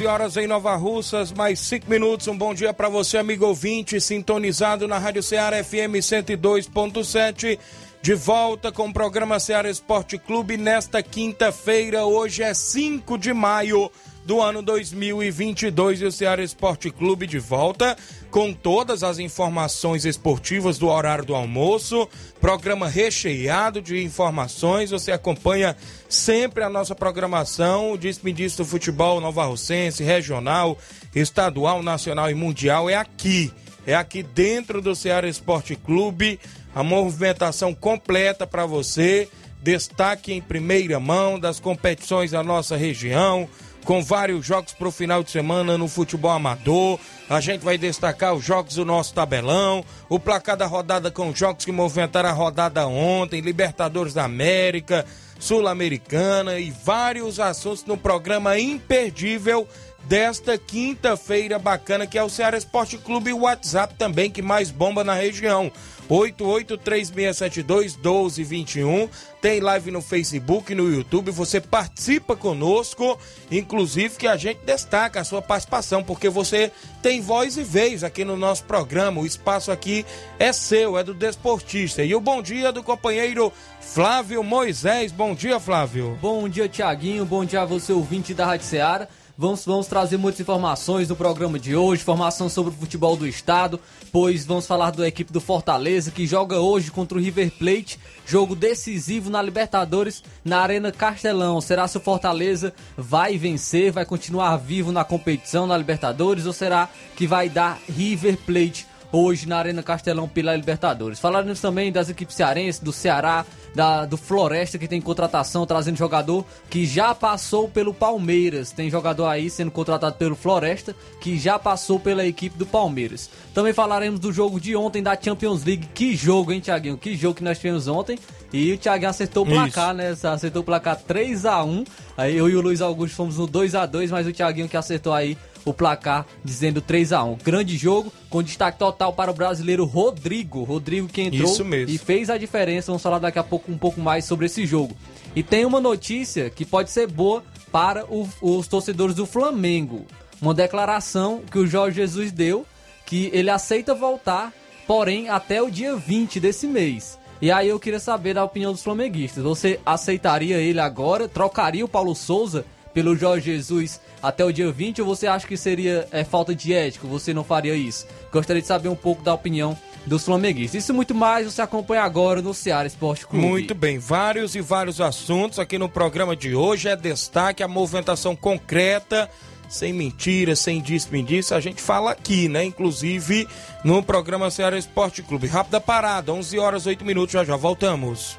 11 horas em Nova Russas, mais 5 minutos. Um bom dia para você, amigo ouvinte, sintonizado na Rádio Ceará FM 102.7. De volta com o programa Ceará Esporte Clube nesta quinta-feira. Hoje é 5 de maio do ano 2022 e o Ceará Esporte Clube de volta com todas as informações esportivas do horário do almoço. Programa recheado de informações. Você acompanha sempre a nossa programação. O Despedista do Futebol Nova Russense, regional, estadual, nacional e mundial é aqui. É aqui dentro do Ceará Esporte Clube. A movimentação completa para você. Destaque em primeira mão das competições da nossa região com vários jogos para o final de semana no futebol amador. A gente vai destacar os jogos do nosso tabelão, o placar da rodada com jogos que movimentaram a rodada ontem, Libertadores da América, Sul-Americana e vários assuntos no programa imperdível desta quinta-feira bacana que é o Ceará Esporte Clube e o WhatsApp também que mais bomba na região. 8836721221. Tem live no Facebook, no YouTube. Você participa conosco, inclusive que a gente destaca a sua participação, porque você tem voz e vez aqui no nosso programa. O espaço aqui é seu, é do desportista. E o bom dia do companheiro Flávio Moisés. Bom dia, Flávio. Bom dia, Tiaguinho. Bom dia a você, ouvinte da Rádio Ceará. Vamos, vamos trazer muitas informações no programa de hoje, informação sobre o futebol do estado, pois vamos falar da equipe do Fortaleza que joga hoje contra o River Plate, jogo decisivo na Libertadores na Arena Castelão. Será se o Fortaleza vai vencer, vai continuar vivo na competição na Libertadores ou será que vai dar River Plate hoje na Arena Castelão pela Libertadores. Falaremos também das equipes cearenses, do Ceará, da, do Floresta, que tem contratação, trazendo jogador que já passou pelo Palmeiras. Tem jogador aí sendo contratado pelo Floresta, que já passou pela equipe do Palmeiras. Também falaremos do jogo de ontem da Champions League. Que jogo, hein, Thiaguinho? Que jogo que nós tivemos ontem. E o Thiaguinho acertou o placar, Isso. né? Acertou o placar 3 a 1 Aí eu e o Luiz Augusto fomos no 2 a 2 mas o Thiaguinho que acertou aí o placar dizendo 3 a 1 Grande jogo, com destaque total para o brasileiro Rodrigo. Rodrigo que entrou e fez a diferença. Vamos falar daqui a pouco um pouco mais sobre esse jogo. E tem uma notícia que pode ser boa para o, os torcedores do Flamengo. Uma declaração que o Jorge Jesus deu que ele aceita voltar, porém até o dia 20 desse mês. E aí eu queria saber da opinião dos flamenguistas. Você aceitaria ele agora? Trocaria o Paulo Souza pelo Jorge Jesus até o dia 20 ou você acha que seria é, falta de ética? Você não faria isso? Gostaria de saber um pouco da opinião dos flamenguistas. Isso muito mais você acompanha agora no Ceará Esporte Clube. Muito bem, vários e vários assuntos aqui no programa de hoje. É destaque a movimentação concreta, sem mentiras, sem desperdício. A gente fala aqui, né? Inclusive no programa Ceará Esporte Clube. Rápida parada, 11 horas 8 minutos, já já voltamos.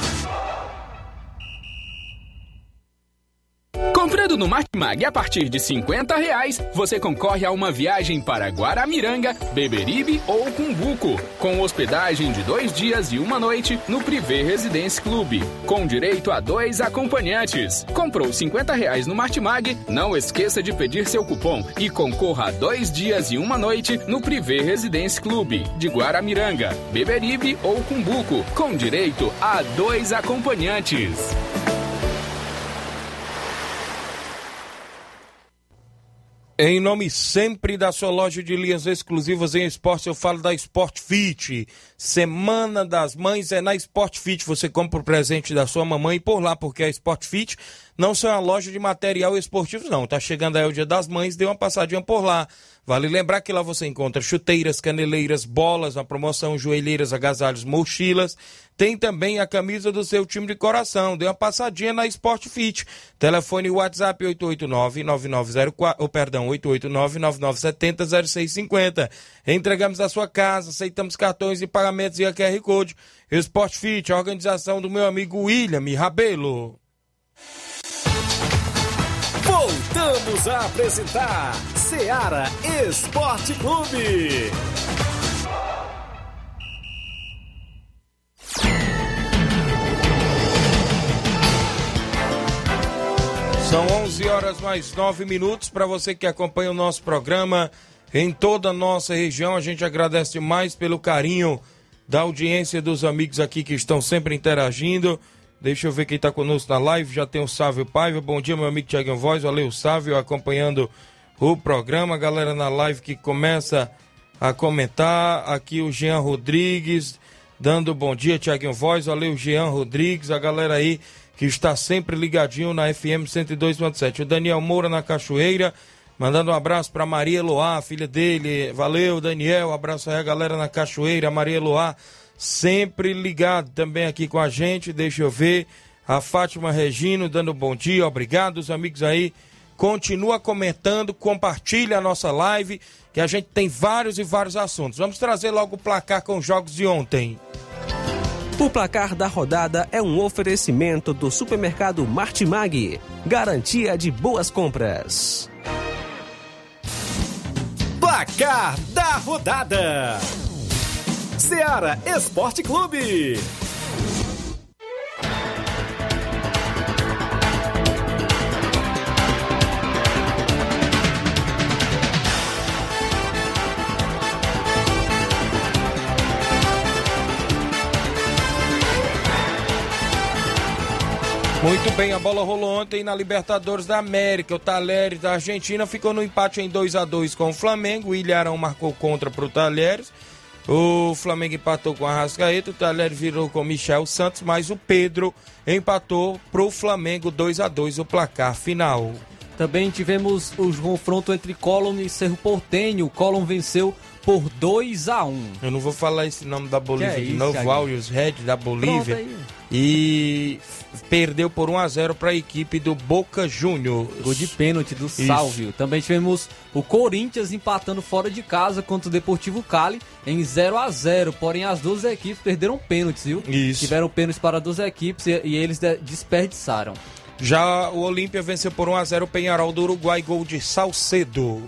Comprando no Martimag a partir de 50 reais, você concorre a uma viagem para Guaramiranga, Beberibe ou Cumbuco, com hospedagem de dois dias e uma noite no Privé Residence Clube, com direito a dois acompanhantes. Comprou 50 reais no Martimag? Não esqueça de pedir seu cupom e concorra a dois dias e uma noite no Privé Residence Clube, de Guaramiranga, Beberibe ou Cumbuco, com direito a dois acompanhantes. Em nome sempre da sua loja de linhas exclusivas em esporte, eu falo da Sport Fit. Semana das Mães é na Sport Fit. Você compra o presente da sua mamãe por lá, porque a Sport Fit não são uma loja de material esportivo, não. Tá chegando aí o Dia das Mães, dê uma passadinha por lá. Vale lembrar que lá você encontra chuteiras, caneleiras, bolas, na promoção, joelheiras, agasalhos, mochilas. Tem também a camisa do seu time de coração. Dê uma passadinha na Sport Fit. Telefone WhatsApp 889-9904, oh, perdão, 889-9970-0650. Entregamos a sua casa, aceitamos cartões de pagamentos e a QR Code. Sport Fit, a organização do meu amigo William Rabelo. Voltamos a apresentar Seara Esporte Clube. São 11 horas mais 9 minutos para você que acompanha o nosso programa em toda a nossa região. A gente agradece mais pelo carinho da audiência dos amigos aqui que estão sempre interagindo. Deixa eu ver quem está conosco na live. Já tem o Sávio Paiva. Bom dia, meu amigo Tiago Voz. Valeu, Sávio, acompanhando o programa. Galera na live que começa a comentar. Aqui o Jean Rodrigues dando bom dia, Tiaguinho Voz. Valeu, Jean Rodrigues. A galera aí que está sempre ligadinho na FM 102.7. O Daniel Moura na Cachoeira, mandando um abraço para Maria Loá, filha dele. Valeu, Daniel. Abraço aí a galera na Cachoeira, Maria Loá, sempre ligado também aqui com a gente. Deixa eu ver. A Fátima Regino dando bom dia, obrigado, os amigos aí. Continua comentando, compartilha a nossa live, que a gente tem vários e vários assuntos. Vamos trazer logo o placar com os jogos de ontem. O placar da rodada é um oferecimento do supermercado Martimag. Garantia de boas compras. Placar da rodada: Seara Esporte Clube. Muito bem, a bola rolou ontem na Libertadores da América. O Talheres da Argentina ficou no empate em 2 a 2 com o Flamengo. O Ilharão marcou contra para o Talheres. O Flamengo empatou com a Rascaeta. O Talheres virou com o Michel Santos, mas o Pedro empatou para o Flamengo 2 a 2 o placar final. Também tivemos o confronto entre Colón e Cerro Portenho. O venceu por 2 a 1 Eu não vou falar esse nome da Bolívia é de isso, novo? Warriors Red da Bolívia. E perdeu por 1 a 0 para a equipe do Boca Juniors. Gol de pênalti do Salvio. Também tivemos o Corinthians empatando fora de casa contra o Deportivo Cali em 0 a 0 Porém, as duas equipes perderam pênaltis, viu? Isso. Tiveram pênaltis para as duas equipes e, e eles de- desperdiçaram. Já o Olímpia venceu por 1 a 0 o Penharol do Uruguai, gol de Salcedo.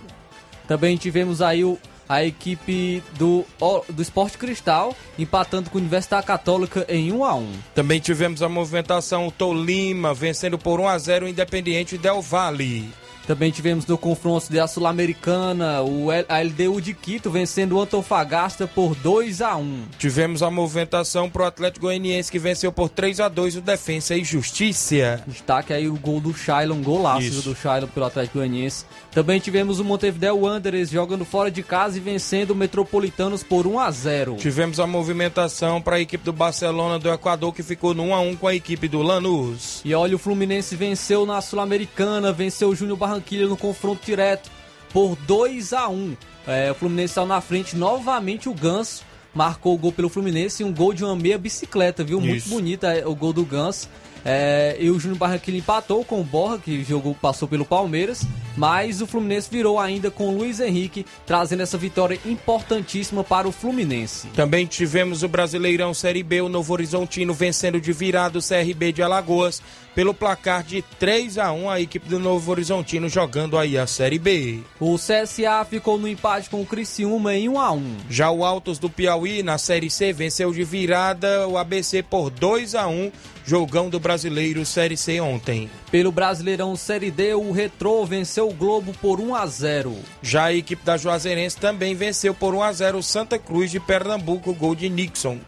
Também tivemos aí o- a equipe do, do Esporte Cristal empatando com a Universidade Católica em 1 a 1 Também tivemos a movimentação o Tolima vencendo por 1 a 0 o Independiente Del Valle. Também tivemos no confronto da Sul-Americana o a LDU de Quito vencendo o Antofagasta por 2 a 1 Tivemos a movimentação pro Atlético Goianiense que venceu por 3 a 2 o Defensa e Justiça. Destaque aí o gol do Shailon, golaço Isso. do Shailon pelo Atlético Goianiense. Também tivemos o Montevideo Wanderers jogando fora de casa e vencendo o Metropolitanos por 1 a 0. Tivemos a movimentação para a equipe do Barcelona do Equador que ficou no 1 a 1 com a equipe do Lanús. E olha, o Fluminense venceu na Sul-Americana, venceu o Júnior Barranquilla no confronto direto por 2 a 1 É, O Fluminense está na frente, novamente o Ganso marcou o gol pelo Fluminense e um gol de uma meia bicicleta, viu? Muito Isso. bonita é, o gol do Ganso. É, e o Júnior Barranquilla empatou com o Borra, que jogou, passou pelo Palmeiras, mas o Fluminense virou ainda com o Luiz Henrique, trazendo essa vitória importantíssima para o Fluminense. Também tivemos o Brasileirão Série B, o Novo Horizontino vencendo de virada o CRB de Alagoas pelo placar de 3 a 1 a equipe do Novo Horizontino jogando aí a Série B. O CSA ficou no empate com o Criciúma em 1 a 1 Já o Altos do Piauí na Série C venceu de virada o ABC por 2 a 1 jogão do Brasileiro Série C ontem. Pelo Brasileirão Série D, o Retrô venceu o Globo por 1 a 0. Já a equipe da Juazeirense também venceu por 1 a 0 o Santa Cruz de Pernambuco, gol de Nixon.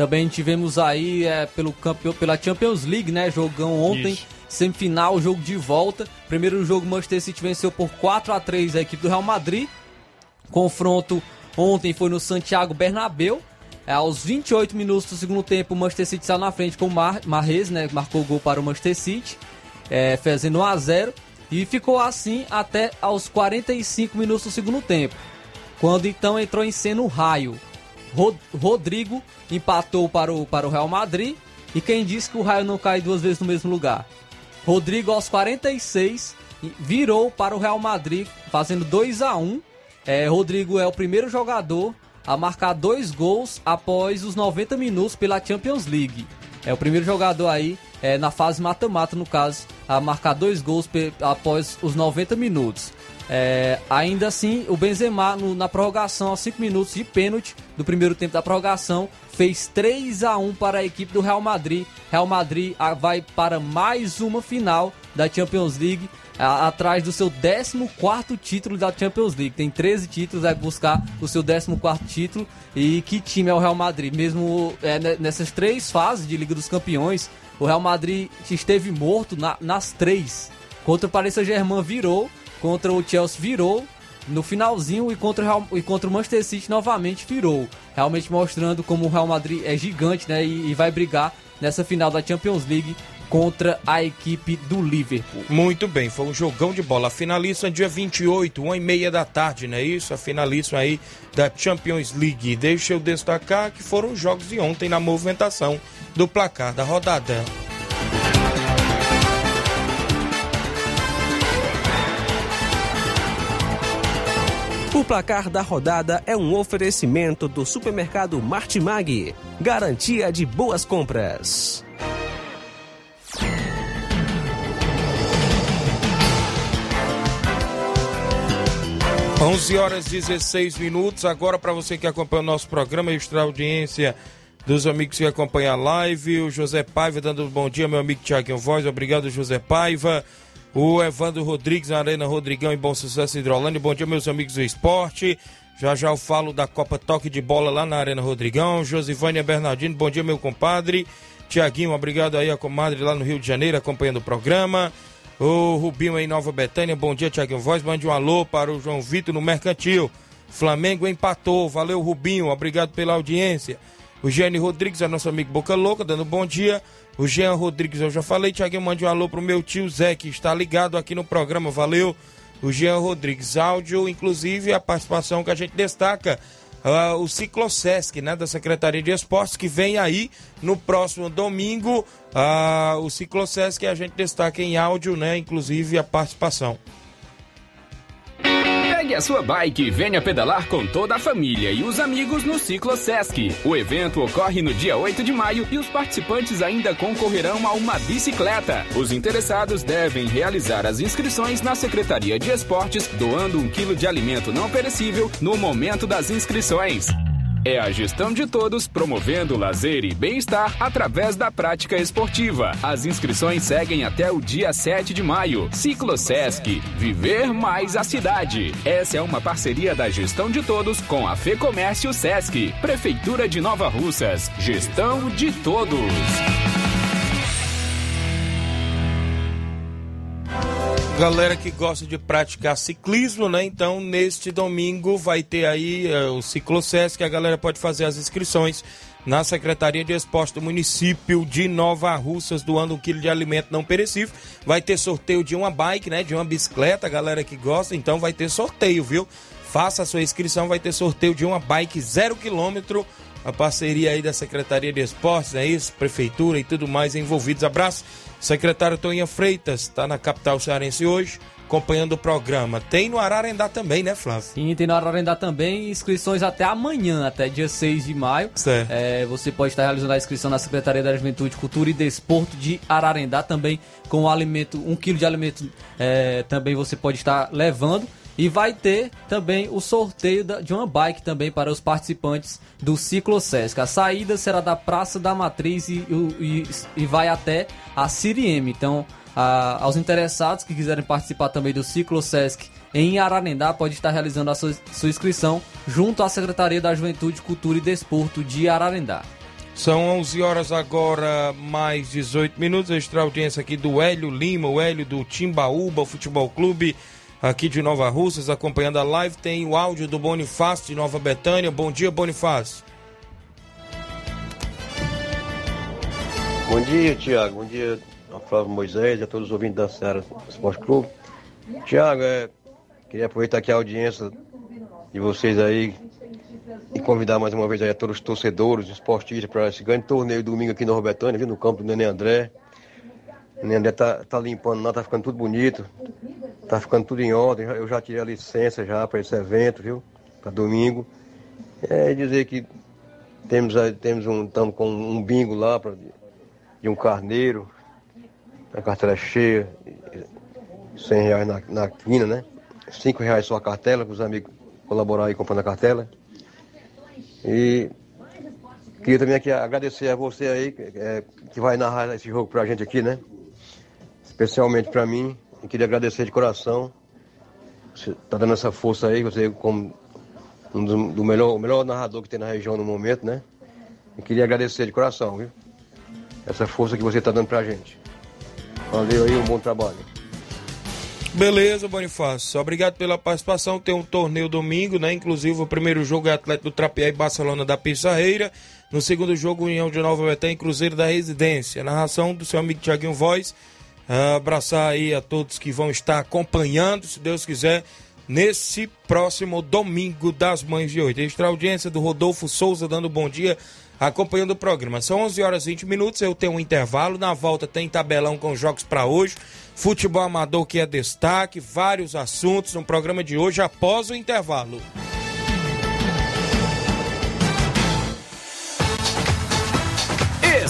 Também tivemos aí é, pelo campeão, pela Champions League, né? Jogão ontem, Isso. semifinal, jogo de volta. Primeiro jogo, Manchester City venceu por 4 a 3 a equipe do Real Madrid. Confronto ontem foi no Santiago Bernabéu. É, aos 28 minutos do segundo tempo, o Manchester City saiu na frente com o Mar Marrez, né? Marcou o gol para o Manchester City, é, fazendo 1 a 0 E ficou assim até aos 45 minutos do segundo tempo. Quando então entrou em cena o raio. Rod Rodrigo empatou para o, para o Real Madrid. E quem disse que o raio não cai duas vezes no mesmo lugar? Rodrigo, aos 46, virou para o Real Madrid, fazendo 2 a 1 é, Rodrigo é o primeiro jogador a marcar dois gols após os 90 minutos pela Champions League. É o primeiro jogador aí, é, na fase mata-mata, no caso, a marcar dois gols após os 90 minutos. É, ainda assim, o Benzema, no, na prorrogação, aos 5 minutos de pênalti do primeiro tempo da prorrogação, fez 3 a 1 para a equipe do Real Madrid. Real Madrid vai para mais uma final da Champions League atrás do seu 14 título da Champions League. Tem 13 títulos, vai buscar o seu 14 título. E que time é o Real Madrid? Mesmo é, nessas três fases de Liga dos Campeões, o Real Madrid esteve morto na, nas três. Contra o Paris Saint-Germain virou, contra o Chelsea virou, no finalzinho e contra, o Real, e contra o Manchester City novamente virou. Realmente mostrando como o Real Madrid é gigante né, e, e vai brigar nessa final da Champions League contra a equipe do Liverpool. Muito bem, foi um jogão de bola. A finalista dia 28, uma e meia da tarde, não é isso? A finalista aí da Champions League. Deixa eu destacar que foram os jogos de ontem na movimentação do placar da rodada. O placar da rodada é um oferecimento do supermercado Martimag. Garantia de boas compras. 11 horas 16 minutos. Agora, para você que acompanha o nosso programa, extra audiência dos amigos que acompanham a live. O José Paiva dando um bom dia, meu amigo Tiaguinho Voz. Obrigado, José Paiva. O Evandro Rodrigues, na Arena Rodrigão, em Bom Sucesso Hidrolândia. Bom dia, meus amigos do esporte. Já já eu falo da Copa Toque de Bola lá na Arena Rodrigão. Josivânia Bernardino, bom dia, meu compadre. Tiaguinho, obrigado aí a comadre lá no Rio de Janeiro acompanhando o programa. O Rubinho em Nova Betânia, bom dia, Tiaguinho Voz. Mande um alô para o João Vitor no Mercantil. Flamengo empatou, valeu Rubinho, obrigado pela audiência. O Gênio Rodrigues é nosso amigo Boca Louca, dando bom dia. O Jean Rodrigues, eu já falei, Tiaguinho, mande um alô pro meu tio Zé, que está ligado aqui no programa, valeu. O Jean Rodrigues, áudio, inclusive a participação que a gente destaca uh, o Ciclosesc, né, da Secretaria de Esportes, que vem aí no próximo domingo. Uh, o Ciclosesc a gente destaca em áudio, né, inclusive a participação. Pegue a sua bike e venha pedalar com toda a família e os amigos no Ciclo Sesc. O evento ocorre no dia 8 de maio e os participantes ainda concorrerão a uma bicicleta. Os interessados devem realizar as inscrições na Secretaria de Esportes, doando um quilo de alimento não perecível no momento das inscrições. É a gestão de todos promovendo lazer e bem-estar através da prática esportiva. As inscrições seguem até o dia 7 de maio. Ciclo Sesc, viver mais a cidade. Essa é uma parceria da gestão de todos com a Fê Comércio Sesc, Prefeitura de Nova Russas. Gestão de todos. Galera que gosta de praticar ciclismo, né? Então, neste domingo vai ter aí uh, o Ciclocesc, que a galera pode fazer as inscrições na Secretaria de Esporte do município de Nova Russas, doando um quilo de alimento não perecível. Vai ter sorteio de uma bike, né? De uma bicicleta, galera que gosta, então vai ter sorteio, viu? Faça a sua inscrição, vai ter sorteio de uma bike zero quilômetro. A parceria aí da Secretaria de Esportes, é isso? Prefeitura e tudo mais envolvidos. Abraço Secretário Toninha Freitas está na capital cearense hoje, acompanhando o programa. Tem no Ararendá também, né, Flávio? Sim, tem no Ararendá também. Inscrições até amanhã, até dia 6 de maio. Certo. É, você pode estar realizando a inscrição na Secretaria da Juventude, Cultura e Desporto de Ararendá também, com alimento, um quilo de alimento é, também você pode estar levando. E vai ter também o sorteio de uma bike também para os participantes do Ciclo Sesc. A saída será da Praça da Matriz e, e, e vai até a Sirieme. Então, a, aos interessados que quiserem participar também do Ciclo Sesc em Ararendá, pode estar realizando a sua, sua inscrição junto à Secretaria da Juventude, Cultura e Desporto de Ararendá. São 11 horas agora, mais 18 minutos. Extra audiência aqui do Hélio Lima, o Hélio do Timbaúba Futebol Clube, aqui de Nova Russas, acompanhando a live. Tem o áudio do Bonifácio de Nova Betânia. Bom dia, Bonifácio. Bom dia, Tiago. Bom dia a Flávio Moisés e a todos os ouvintes da Serra Esporte Clube. Tiago, é, queria aproveitar aqui a audiência de vocês aí e convidar mais uma vez aí a todos os torcedores, esportistas, para esse grande torneio domingo aqui no Nova Betânia, no campo do Nenê André. O Nenê André tá, tá limpando lá, tá ficando tudo bonito, tá ficando tudo em ordem. Eu já tirei a licença já para esse evento, viu, para domingo. É dizer que temos, temos um, estamos com um bingo lá pra, de um carneiro, a cartela cheia, 100 reais na, na quina, né? 5 reais só a cartela, para os amigos colaborar aí comprando a cartela. E queria também aqui agradecer a você aí, é, que vai narrar esse jogo pra gente aqui, né? Especialmente para mim. E queria agradecer de coração. Você tá dando essa força aí, você como um do, do melhor, o melhor narrador que tem na região no momento, né? E queria agradecer de coração, viu? Essa força que você está dando pra gente. Valeu aí, um bom trabalho. Beleza, Bonifácio. Obrigado pela participação. Tem um torneio domingo, né? Inclusive, o primeiro jogo é Atlético do e Barcelona da Pissarreira. No segundo jogo, União de Nova Betânia e Cruzeiro da Residência. Narração do seu amigo Tiaguinho Voz. Abraçar aí a todos que vão estar acompanhando, se Deus quiser, nesse próximo domingo das Mães de hoje. Extra audiência do Rodolfo Souza dando bom dia acompanhando o programa. São 11 horas e 20 minutos, eu tenho um intervalo. Na volta tem tabelão com jogos para hoje. Futebol amador que é destaque, vários assuntos no programa de hoje após o intervalo.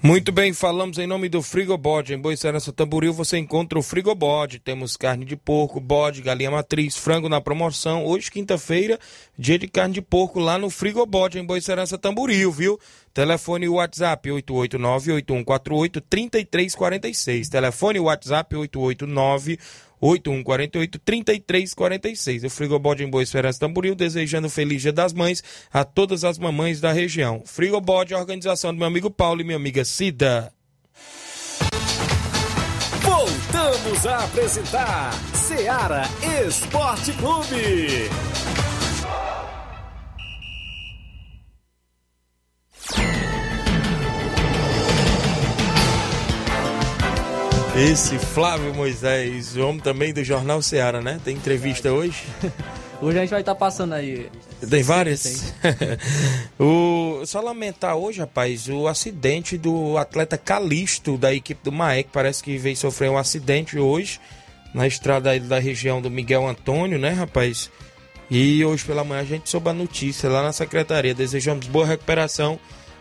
Muito bem, falamos em nome do Frigobode. Em Boicerança Tamboril você encontra o Frigobode. Temos carne de porco, bode, galinha matriz, frango na promoção. Hoje, quinta-feira, dia de carne de porco lá no Frigobode, em Boicerança Tamboril, viu? Telefone WhatsApp 889-8148-3346. Telefone WhatsApp 889 8148 3346. O Frigobode em Boa Esperança Tamboril, desejando feliz Dia das Mães a todas as mamães da região. Frigobode, a organização do meu amigo Paulo e minha amiga Cida. Voltamos a apresentar Seara Esporte Clube. Esse Flávio Moisés, o homem também do Jornal Ceará, né? Tem entrevista hoje? hoje a gente vai estar tá passando aí. Tem várias? o, só lamentar hoje, rapaz, o acidente do atleta Calisto da equipe do Maek. Parece que veio sofrer um acidente hoje na estrada da região do Miguel Antônio, né, rapaz? E hoje pela manhã a gente soube a notícia lá na secretaria. Desejamos boa recuperação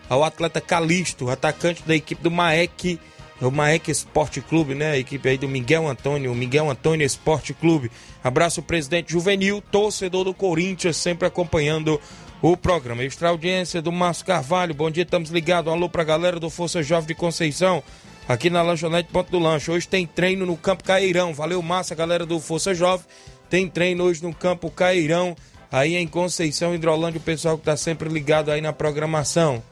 ao atleta Calisto, atacante da equipe do Maek o Maek Esporte Clube, né? A equipe aí do Miguel Antônio, Miguel Antônio Esporte Clube. Abraço, presidente juvenil, torcedor do Corinthians, sempre acompanhando o programa. Extra audiência do Márcio Carvalho, bom dia, estamos ligados. Alô pra galera do Força Jovem de Conceição, aqui na Lanchonete Ponto do Lanche. Hoje tem treino no Campo Cairão. Valeu, massa, galera do Força Jovem. Tem treino hoje no Campo Cairão, aí em Conceição, Hidrolândia, o pessoal que tá sempre ligado aí na programação.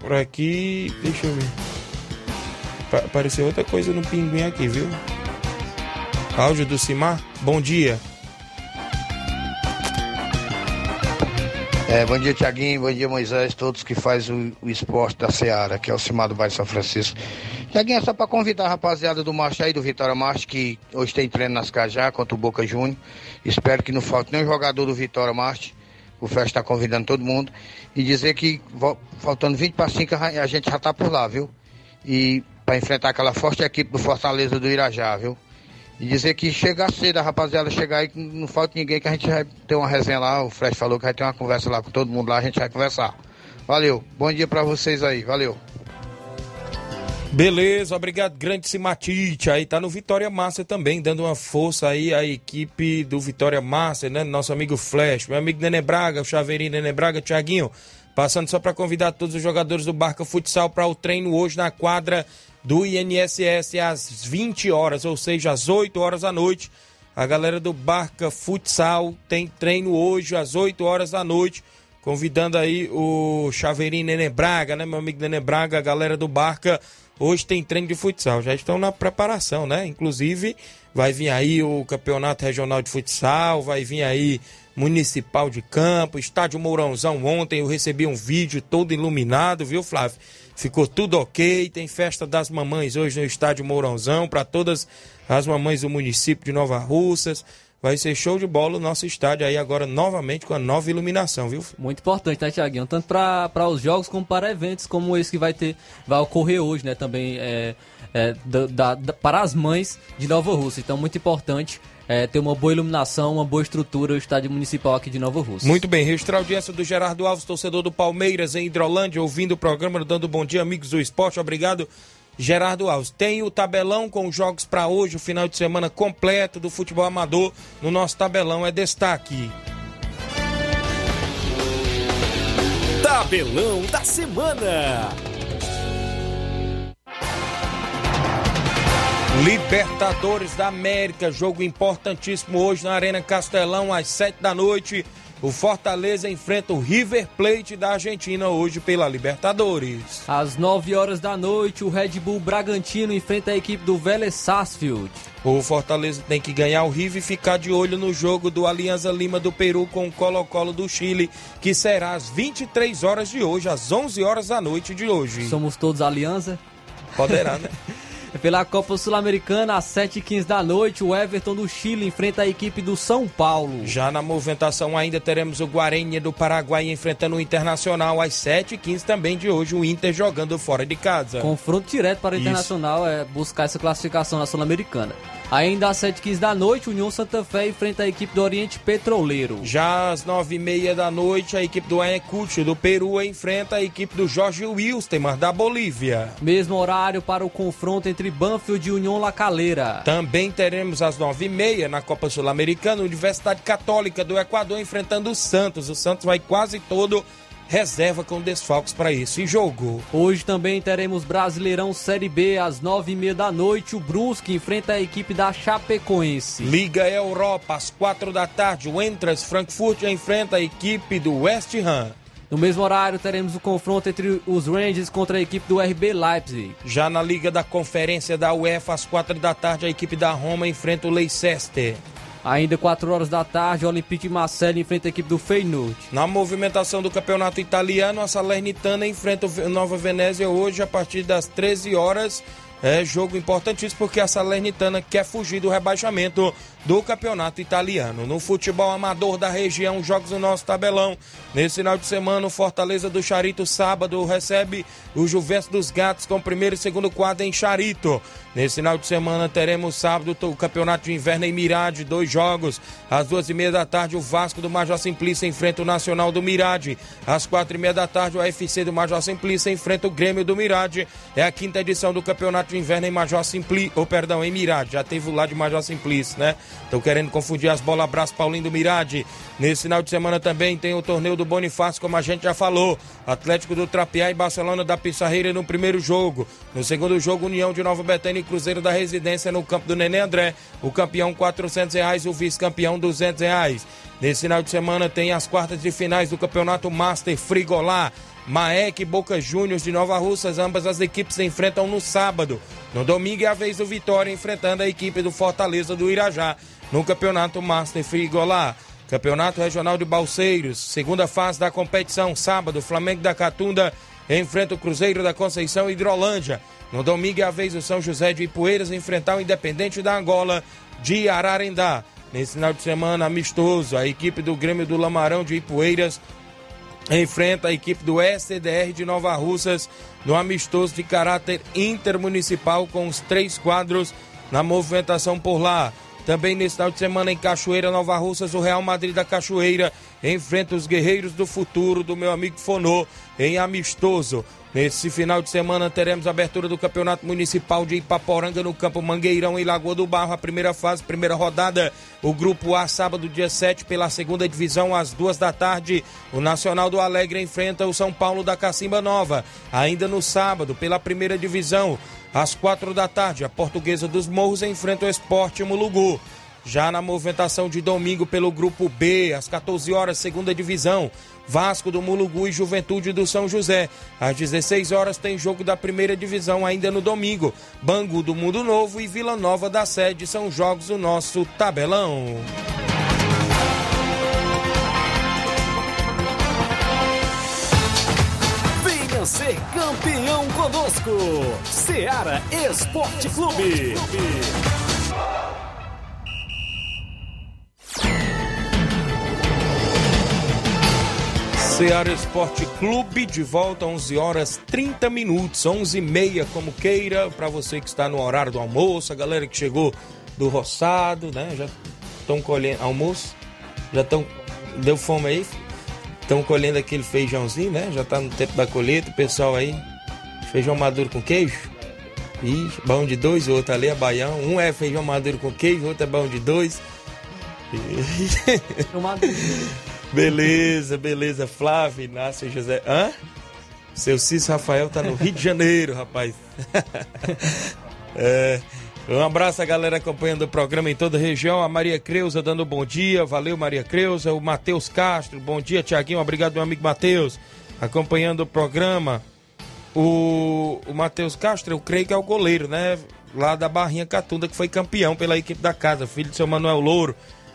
Por aqui, deixa eu ver apareceu outra coisa no pinguim aqui, viu? Áudio do Cimar, bom dia. É, bom dia, Tiaguinho, bom dia, Moisés, todos que fazem o, o, esporte da Seara, que é o Cimar do Bairro São Francisco. Tiaguinho, é só para convidar a rapaziada do Marcha aí, do Vitória Marcha, que hoje tem treino nas Cajá contra o Boca Júnior. Espero que não falte nenhum jogador do Vitória Marcha. O Festa está convidando todo mundo. E dizer que faltando 20 para 5 a gente já está por lá, viu? e para enfrentar aquela forte equipe do Fortaleza do Irajá, viu? E dizer que chegar cedo, a rapaziada chegar aí, não falta ninguém, que a gente vai ter uma resenha lá. O Fred falou que vai ter uma conversa lá com todo mundo lá, a gente vai conversar. Valeu, bom dia para vocês aí, valeu. Beleza, obrigado, grande Simatite. Aí tá no Vitória Massa também, dando uma força aí à equipe do Vitória Massa, né? Nosso amigo Flash, meu amigo Nene Braga, o Chaveirinho Nene Braga, Thiaguinho. Passando só para convidar todos os jogadores do Barca Futsal para o treino hoje na quadra do INSS às 20 horas, ou seja, às 8 horas da noite. A galera do Barca Futsal tem treino hoje às 8 horas da noite. Convidando aí o Chaveirinho Nene Braga, né, meu amigo Nene Braga, a galera do Barca Hoje tem treino de futsal, já estão na preparação, né? Inclusive, vai vir aí o Campeonato Regional de Futsal, vai vir aí Municipal de Campo, Estádio Mourãozão. Ontem eu recebi um vídeo todo iluminado, viu, Flávio? Ficou tudo ok. Tem festa das mamães hoje no Estádio Mourãozão para todas as mamães do município de Nova Russas. Vai ser show de bola o nosso estádio aí agora novamente com a nova iluminação, viu? Muito importante, tá, Tiaguinho? Tanto para os jogos como para eventos como esse que vai ter, vai ocorrer hoje, né? Também é, é da, da, para as mães de Nova Rússia. Então, muito importante é, ter uma boa iluminação, uma boa estrutura o estádio municipal aqui de Nova Rússia. Muito bem, registrar a audiência do Gerardo Alves, torcedor do Palmeiras em Hidrolândia, ouvindo o programa, dando bom dia, amigos do esporte. Obrigado Gerardo Alves. Tem o tabelão com jogos para hoje, o final de semana completo do futebol amador. No nosso tabelão é destaque. Tabelão da semana. Libertadores da América, jogo importantíssimo hoje na Arena Castelão às sete da noite. O Fortaleza enfrenta o River Plate da Argentina hoje pela Libertadores. Às 9 horas da noite, o Red Bull Bragantino enfrenta a equipe do Vélez Sarsfield. O Fortaleza tem que ganhar o River e ficar de olho no jogo do Alianza Lima do Peru com o Colo-Colo do Chile, que será às 23 horas de hoje, às 11 horas da noite de hoje. Somos todos Aliança? Poderá, né? Pela Copa Sul-Americana, às 7h15 da noite, o Everton do Chile enfrenta a equipe do São Paulo. Já na movimentação ainda teremos o Guarani do Paraguai enfrentando o Internacional às 7h15 também de hoje, o Inter jogando fora de casa. Confronto direto para o Internacional Isso. é buscar essa classificação na Sul-Americana. Ainda às 7h15 da noite, União Santa Fé enfrenta a equipe do Oriente Petroleiro. Já às 9h30 da noite, a equipe do Ayacucho do Peru enfrenta a equipe do Jorge Wilstermann da Bolívia. Mesmo horário para o confronto entre Banfield e União La Calera. Também teremos às 9h30 na Copa Sul-Americana, Universidade Católica do Equador enfrentando o Santos. O Santos vai quase todo reserva com desfalques para esse jogo. Hoje também teremos Brasileirão Série B às nove e meia da noite. O Brusque enfrenta a equipe da Chapecoense. Liga Europa às quatro da tarde. O Entras Frankfurt enfrenta a equipe do West Ham. No mesmo horário, teremos o confronto entre os Rangers contra a equipe do RB Leipzig. Já na Liga da Conferência da UEFA, às quatro da tarde, a equipe da Roma enfrenta o Leicester. Ainda 4 horas da tarde, o Olympique de Marseille enfrenta a equipe do Feyenoord. Na movimentação do campeonato italiano, a Salernitana enfrenta o Nova Venezia hoje a partir das 13 horas. É jogo importantíssimo porque a Salernitana quer fugir do rebaixamento do campeonato italiano. No futebol amador da região, jogos do nosso tabelão. Nesse final de semana, o Fortaleza do Charito, sábado, recebe o Juventus dos Gatos com primeiro e segundo quadro em Charito. Nesse final de semana, teremos sábado o campeonato de inverno em Mirade, dois jogos. Às duas e meia da tarde, o Vasco do Major Simplício enfrenta o Nacional do Mirade. Às quatro e meia da tarde, o UFC do Major Simplício enfrenta o Grêmio do Mirade. É a quinta edição do campeonato de inverno em Major Simplício, ou perdão, em Mirade. Já teve o lá de Major Simplício, né? Estão querendo confundir as bolas abraço Paulinho do Mirade. Nesse final de semana também tem o torneio do Bonifácio, como a gente já falou. Atlético do Trapiá e Barcelona da Pissarreira no primeiro jogo. No segundo jogo, União de Nova Betânia e Cruzeiro da Residência no campo do Nenê André. O campeão R$ reais, o vice-campeão R$ reais. Nesse final de semana tem as quartas de finais do Campeonato Master Frigolá. Maek e Boca Juniors de Nova Russas, ambas as equipes se enfrentam no sábado. No domingo é a vez do Vitória enfrentando a equipe do Fortaleza do Irajá no Campeonato Master Frigolá. Campeonato Regional de Balseiros, segunda fase da competição, sábado, Flamengo da Catunda enfrenta o Cruzeiro da Conceição e Hidrolândia. No domingo é a vez do São José de Ipueiras enfrentar o Independente da Angola de Ararendá. Nesse final de semana amistoso, a equipe do Grêmio do Lamarão de Ipueiras enfrenta a equipe do SDR de Nova Russas no amistoso de caráter intermunicipal com os três quadros na movimentação por lá. Também nesse final de semana em Cachoeira, Nova Russas, o Real Madrid da Cachoeira enfrenta os Guerreiros do Futuro do meu amigo Fonô em amistoso. Nesse final de semana teremos a abertura do Campeonato Municipal de Ipaporanga no Campo Mangueirão em Lagoa do Barro, a primeira fase, primeira rodada. O grupo A, sábado, dia 7, pela segunda divisão, às duas da tarde. O Nacional do Alegre enfrenta o São Paulo da Cacimba Nova. Ainda no sábado, pela primeira divisão, às quatro da tarde, a Portuguesa dos Morros enfrenta o Esporte Mulugu. Já na movimentação de domingo pelo grupo B, às 14 horas, segunda divisão, Vasco do Mulugu e Juventude do São José. Às 16 horas tem jogo da primeira divisão ainda no domingo. Bangu do Mundo Novo e Vila Nova da Sede são jogos do nosso tabelão. Ser campeão conosco. Seara Esporte Clube. Ceará Esporte Clube de volta 11 horas 30 minutos, 11 e meia como queira, para você que está no horário do almoço, a galera que chegou do roçado, né? Já estão colhendo almoço, já estão deu fome aí, estão colhendo aquele feijãozinho, né? Já tá no tempo da colheita, o pessoal aí feijão maduro com queijo. E bom de dois, o outro ali é baião. Um é feijão maduro com queijo, o outro é bom de dois. Beleza, beleza. Flávio, Inácio, José. Hã? Seu Cício Rafael tá no Rio de Janeiro, rapaz. é, um abraço a galera acompanhando o programa em toda a região. A Maria Creuza dando bom dia. Valeu, Maria Creuza. O Matheus Castro. Bom dia, Tiaguinho. Obrigado, meu amigo Matheus. Acompanhando o programa. O, o Matheus Castro, eu creio que é o goleiro, né? Lá da Barrinha Catunda, que foi campeão pela equipe da casa, filho do seu Manuel Louro.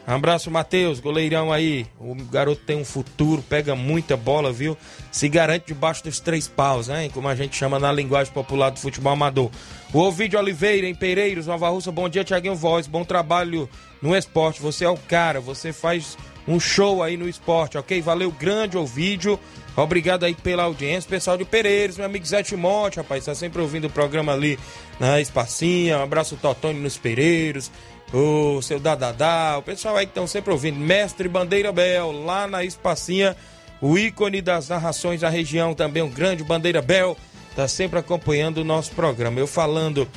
Abraço, Matheus, goleirão aí. O garoto tem um futuro, pega muita bola, viu? Se garante debaixo dos três paus, né? Como a gente chama na linguagem popular do futebol amador. O Ovidio Oliveira, em Pereiros, Nova Russa. Bom dia, Tiaguinho Voz. Bom trabalho no esporte. Você é o cara, você faz um show aí no esporte, ok? Valeu, grande Ovidio. Obrigado aí pela audiência. Pessoal de Pereiros, meu amigo Zé Timote, rapaz, tá sempre ouvindo o programa ali na Espacinha. Um abraço, Totônio nos Pereiros o seu Dadadá, o pessoal aí que estão sempre ouvindo, Mestre Bandeira Bel, lá na Espacinha, o ícone das narrações da região, também um grande Bandeira Bel, está sempre acompanhando o nosso programa. Eu falando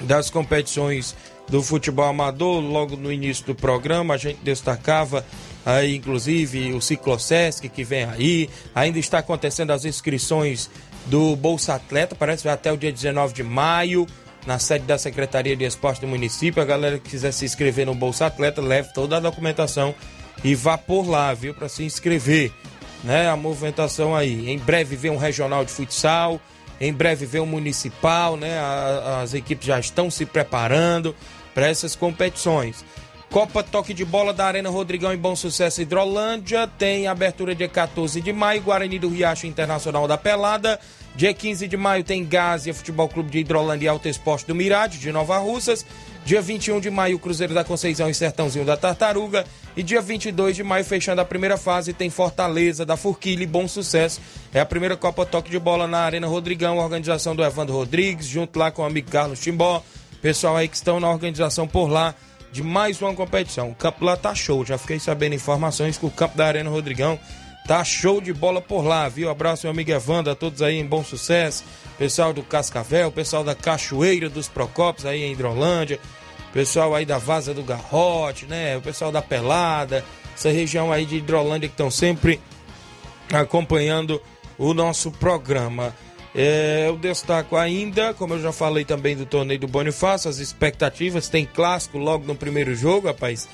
das competições do futebol amador, logo no início do programa, a gente destacava aí, inclusive, o Ciclosesc que vem aí, ainda está acontecendo as inscrições do Bolsa Atleta, parece que vai até o dia 19 de maio, na sede da Secretaria de Esporte do município. A galera que quiser se inscrever no Bolsa Atleta, leve toda a documentação e vá por lá, viu, para se inscrever. Né, a movimentação aí. Em breve vem um regional de futsal, em breve vem um municipal, né? A, as equipes já estão se preparando para essas competições. Copa Toque de Bola da Arena Rodrigão em Bom Sucesso Hidrolândia tem abertura dia 14 de maio, Guarani do Riacho Internacional da Pelada. Dia 15 de maio tem Gásia Futebol Clube de Hidrolândia e Alto Esporte do Mirade, de Nova Russas. Dia 21 de maio, Cruzeiro da Conceição e Sertãozinho da Tartaruga. E dia 22 de maio, fechando a primeira fase, tem Fortaleza da Forquilha e Bom Sucesso. É a primeira Copa Toque de Bola na Arena Rodrigão, organização do Evandro Rodrigues, junto lá com o amigo Carlos Timbó. Pessoal aí que estão na organização por lá de mais uma competição. O campo lá tá show, já fiquei sabendo informações que o campo da Arena Rodrigão Tá show de bola por lá, viu? Abraço, meu amigo Evandro, a todos aí em bom sucesso. Pessoal do Cascavel, pessoal da Cachoeira dos Procopos aí em Hidrolândia. Pessoal aí da Vaza do Garrote, né? O pessoal da Pelada. Essa região aí de Hidrolândia que estão sempre acompanhando o nosso programa. É, eu destaco ainda, como eu já falei também do torneio do Bonifácio, as expectativas. Tem clássico logo no primeiro jogo, rapaz.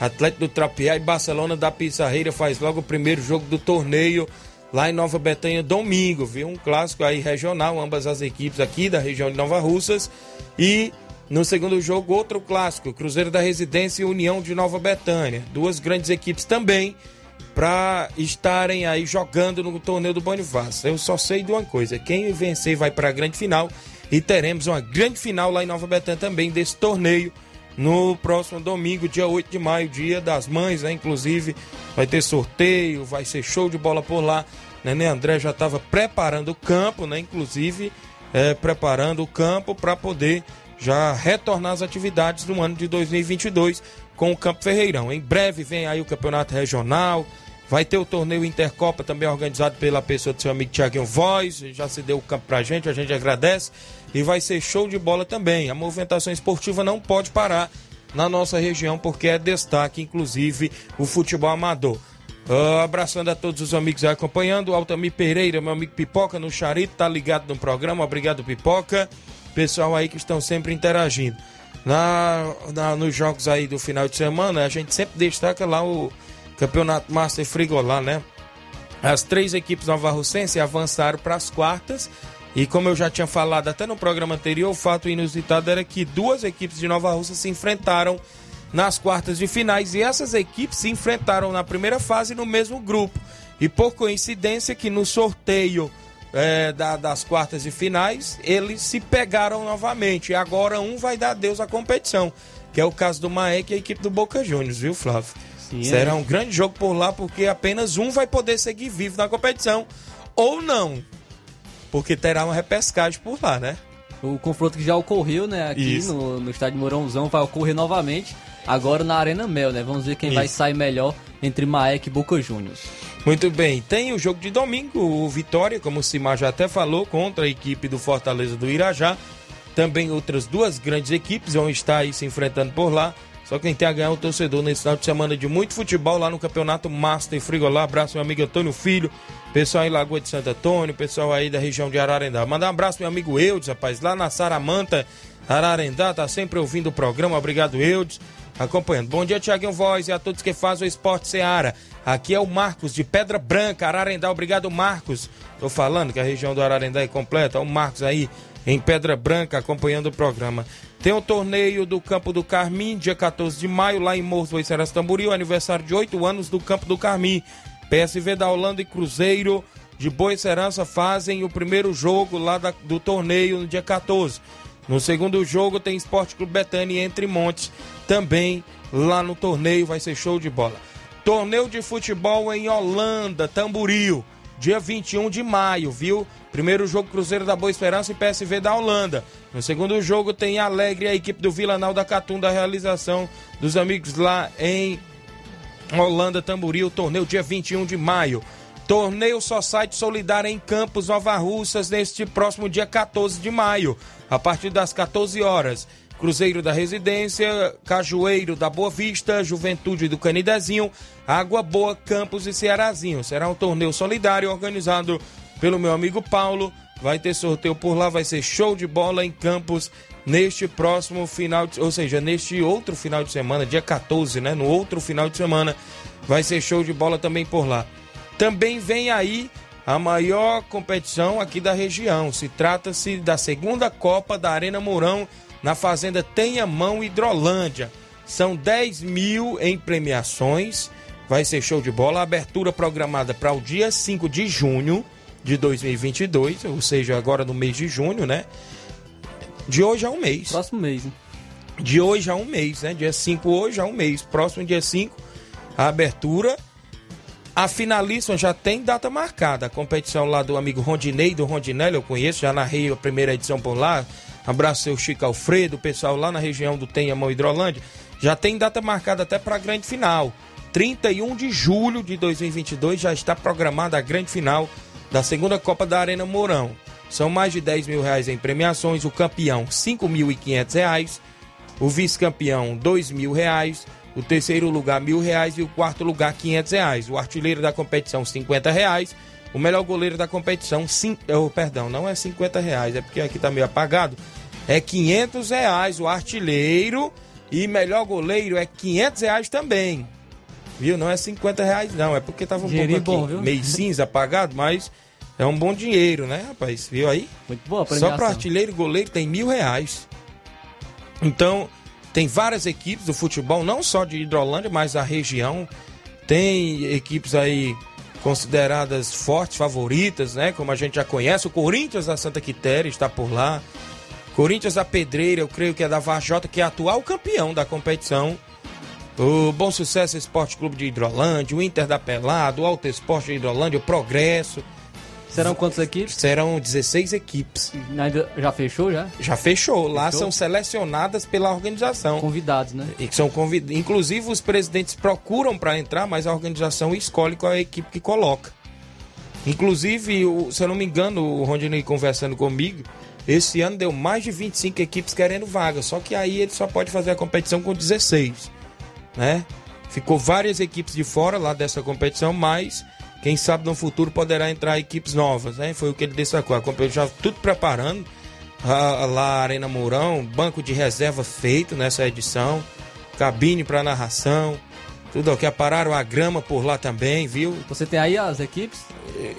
Atlético do Trapiá e Barcelona da Pissarreira faz logo o primeiro jogo do torneio lá em Nova Betânia domingo, viu? Um clássico aí regional, ambas as equipes aqui da região de Nova Russas. E no segundo jogo, outro clássico, Cruzeiro da Residência e União de Nova Betânia. Duas grandes equipes também para estarem aí jogando no torneio do Bonifácio. Eu só sei de uma coisa: quem vencer vai para a grande final e teremos uma grande final lá em Nova Betânia também desse torneio no próximo domingo, dia 8 de maio, dia das mães, né? Inclusive, vai ter sorteio, vai ser show de bola por lá. Nenê André já estava preparando o campo, né? Inclusive, é, preparando o campo para poder já retornar às atividades no ano de 2022 com o Campo Ferreirão. Em breve vem aí o campeonato regional, vai ter o torneio Intercopa também organizado pela pessoa do seu amigo Tiaguinho Voz, já se deu o campo pra gente, a gente agradece e vai ser show de bola também. A movimentação esportiva não pode parar na nossa região porque é destaque, inclusive, o futebol amador. Uh, abraçando a todos os amigos aí acompanhando. O Altamir Pereira, meu amigo Pipoca no Charito, tá ligado no programa. Obrigado, Pipoca. Pessoal aí que estão sempre interagindo. Na, na, nos jogos aí do final de semana, a gente sempre destaca lá o Campeonato Master Frigolá, né? As três equipes Nova Russense avançaram para as quartas e como eu já tinha falado até no programa anterior, o fato inusitado era que duas equipes de Nova Rússia se enfrentaram nas quartas de finais e essas equipes se enfrentaram na primeira fase no mesmo grupo. E por coincidência que no sorteio é, da, das quartas de finais eles se pegaram novamente. E agora um vai dar adeus à competição, que é o caso do Maek e a equipe do Boca Juniors, viu, Flávio? Sim, Será é. um grande jogo por lá porque apenas um vai poder seguir vivo na competição ou não porque terá uma repescagem por lá, né? O confronto que já ocorreu, né, aqui no, no estádio Mourãozão vai ocorrer novamente, agora na Arena Mel, né? Vamos ver quem Isso. vai sair melhor entre Maek e Boca Juniors. Muito bem, tem o jogo de domingo, o Vitória, como o Simar já até falou, contra a equipe do Fortaleza do Irajá. Também outras duas grandes equipes vão estar aí se enfrentando por lá. Só quem tem a ganhar é o torcedor nesse final de semana de muito futebol lá no Campeonato Master Frigolá. Abraço, meu amigo Antônio Filho, pessoal aí Lagoa de Santo Antônio, pessoal aí da região de Ararendá. Mandar um abraço, meu amigo Eudes, rapaz, lá na Saramanta, Ararendá, tá sempre ouvindo o programa. Obrigado, Eudes, acompanhando. Bom dia, Tiaguinho Voz e a todos que fazem o Esporte Seara. Aqui é o Marcos de Pedra Branca, Ararendá. Obrigado, Marcos. Tô falando que a região do Ararendá é completa. O Marcos aí em Pedra Branca acompanhando o programa. Tem o torneio do Campo do Carmim, dia 14 de maio, lá em Morro do Iceras Tamboril, aniversário de 8 anos do Campo do Carmim. PSV da Holanda e Cruzeiro de Boa Serança fazem o primeiro jogo lá da, do torneio no dia 14. No segundo jogo tem Esporte Clube Betânia Entre Montes, também lá no torneio, vai ser show de bola. Torneio de futebol em Holanda, Tamboril, dia 21 de maio, viu? Primeiro jogo Cruzeiro da Boa Esperança e PSV da Holanda. No segundo jogo tem Alegre a equipe do Vila Nau da Catum da realização dos amigos lá em Holanda Tamboril, torneio dia 21 de maio. Torneio Society Solidário em Campos Nova Russas neste próximo dia 14 de maio, a partir das 14 horas. Cruzeiro da Residência, Cajueiro da Boa Vista, Juventude do Canidezinho, Água Boa, Campos e Cearazinho. Será um torneio solidário organizado pelo meu amigo Paulo. Vai ter sorteio por lá, vai ser show de bola em Campos neste próximo final, de, ou seja, neste outro final de semana, dia 14, né? No outro final de semana, vai ser show de bola também por lá. Também vem aí a maior competição aqui da região. Se trata-se da segunda Copa da Arena Mourão na Fazenda Tenha Mão Hidrolândia. São 10 mil em premiações. Vai ser show de bola. A abertura programada para o dia 5 de junho de 2022, ou seja, agora no mês de junho, né? De hoje a um mês. Próximo mês, hein? De hoje a um mês, né? Dia 5 hoje a um mês. Próximo dia 5, a abertura. A finalista já tem data marcada. A competição lá do amigo Rondinei, do Rondinelli, eu conheço, já narrei a primeira edição por lá. Abraço seu Chico Alfredo, pessoal lá na região do Tenhamão Hidrolândia. Já tem data marcada até para a grande final. 31 de julho de 2022 já está programada a grande final da segunda Copa da Arena Mourão. São mais de 10 mil reais em premiações, o campeão 5.500 reais, o vice-campeão 2 mil reais, o terceiro lugar mil reais e o quarto lugar 500 reais. O artilheiro da competição 50 reais, o melhor goleiro da competição, sim, oh, perdão, não é 50 reais, é porque aqui tá meio apagado, é 500 reais o artilheiro e melhor goleiro é 500 reais também. Viu? Não é 50 reais não, é porque tava um Dinheirinho pouco aqui, bom, meio cinza apagado, mas é um bom dinheiro, né, rapaz? Viu aí? Muito boa Só para artilheiro e goleiro tem mil reais. Então, tem várias equipes do futebol, não só de Hidrolândia, mas da região. Tem equipes aí consideradas fortes, favoritas, né? Como a gente já conhece. O Corinthians da Santa Quitéria está por lá. Corinthians da Pedreira, eu creio que é da Varjota, que é atual campeão da competição. O Bom Sucesso Esporte Clube de Hidrolândia, o Inter da Pelado, o Alto Esporte de Hidrolândia, o Progresso. Serão quantas equipes? Serão 16 equipes. Já fechou já? Já fechou. Lá Fechou? são selecionadas pela organização. Convidados, né? E são convid... Inclusive, os presidentes procuram para entrar, mas a organização escolhe qual é a equipe que coloca. Inclusive, o- se eu não me engano, o Rondinei conversando comigo, esse ano deu mais de 25 equipes querendo vaga. Só que aí ele só pode fazer a competição com 16. Né? Ficou várias equipes de fora lá dessa competição, mas quem sabe no futuro poderá entrar equipes novas. Né? Foi o que ele destacou. A competição já tudo preparando. a- lá Arena Mourão, banco de reserva feito nessa edição, cabine para narração, tudo ok. Pararam a grama por lá também, viu? Você tem aí as equipes?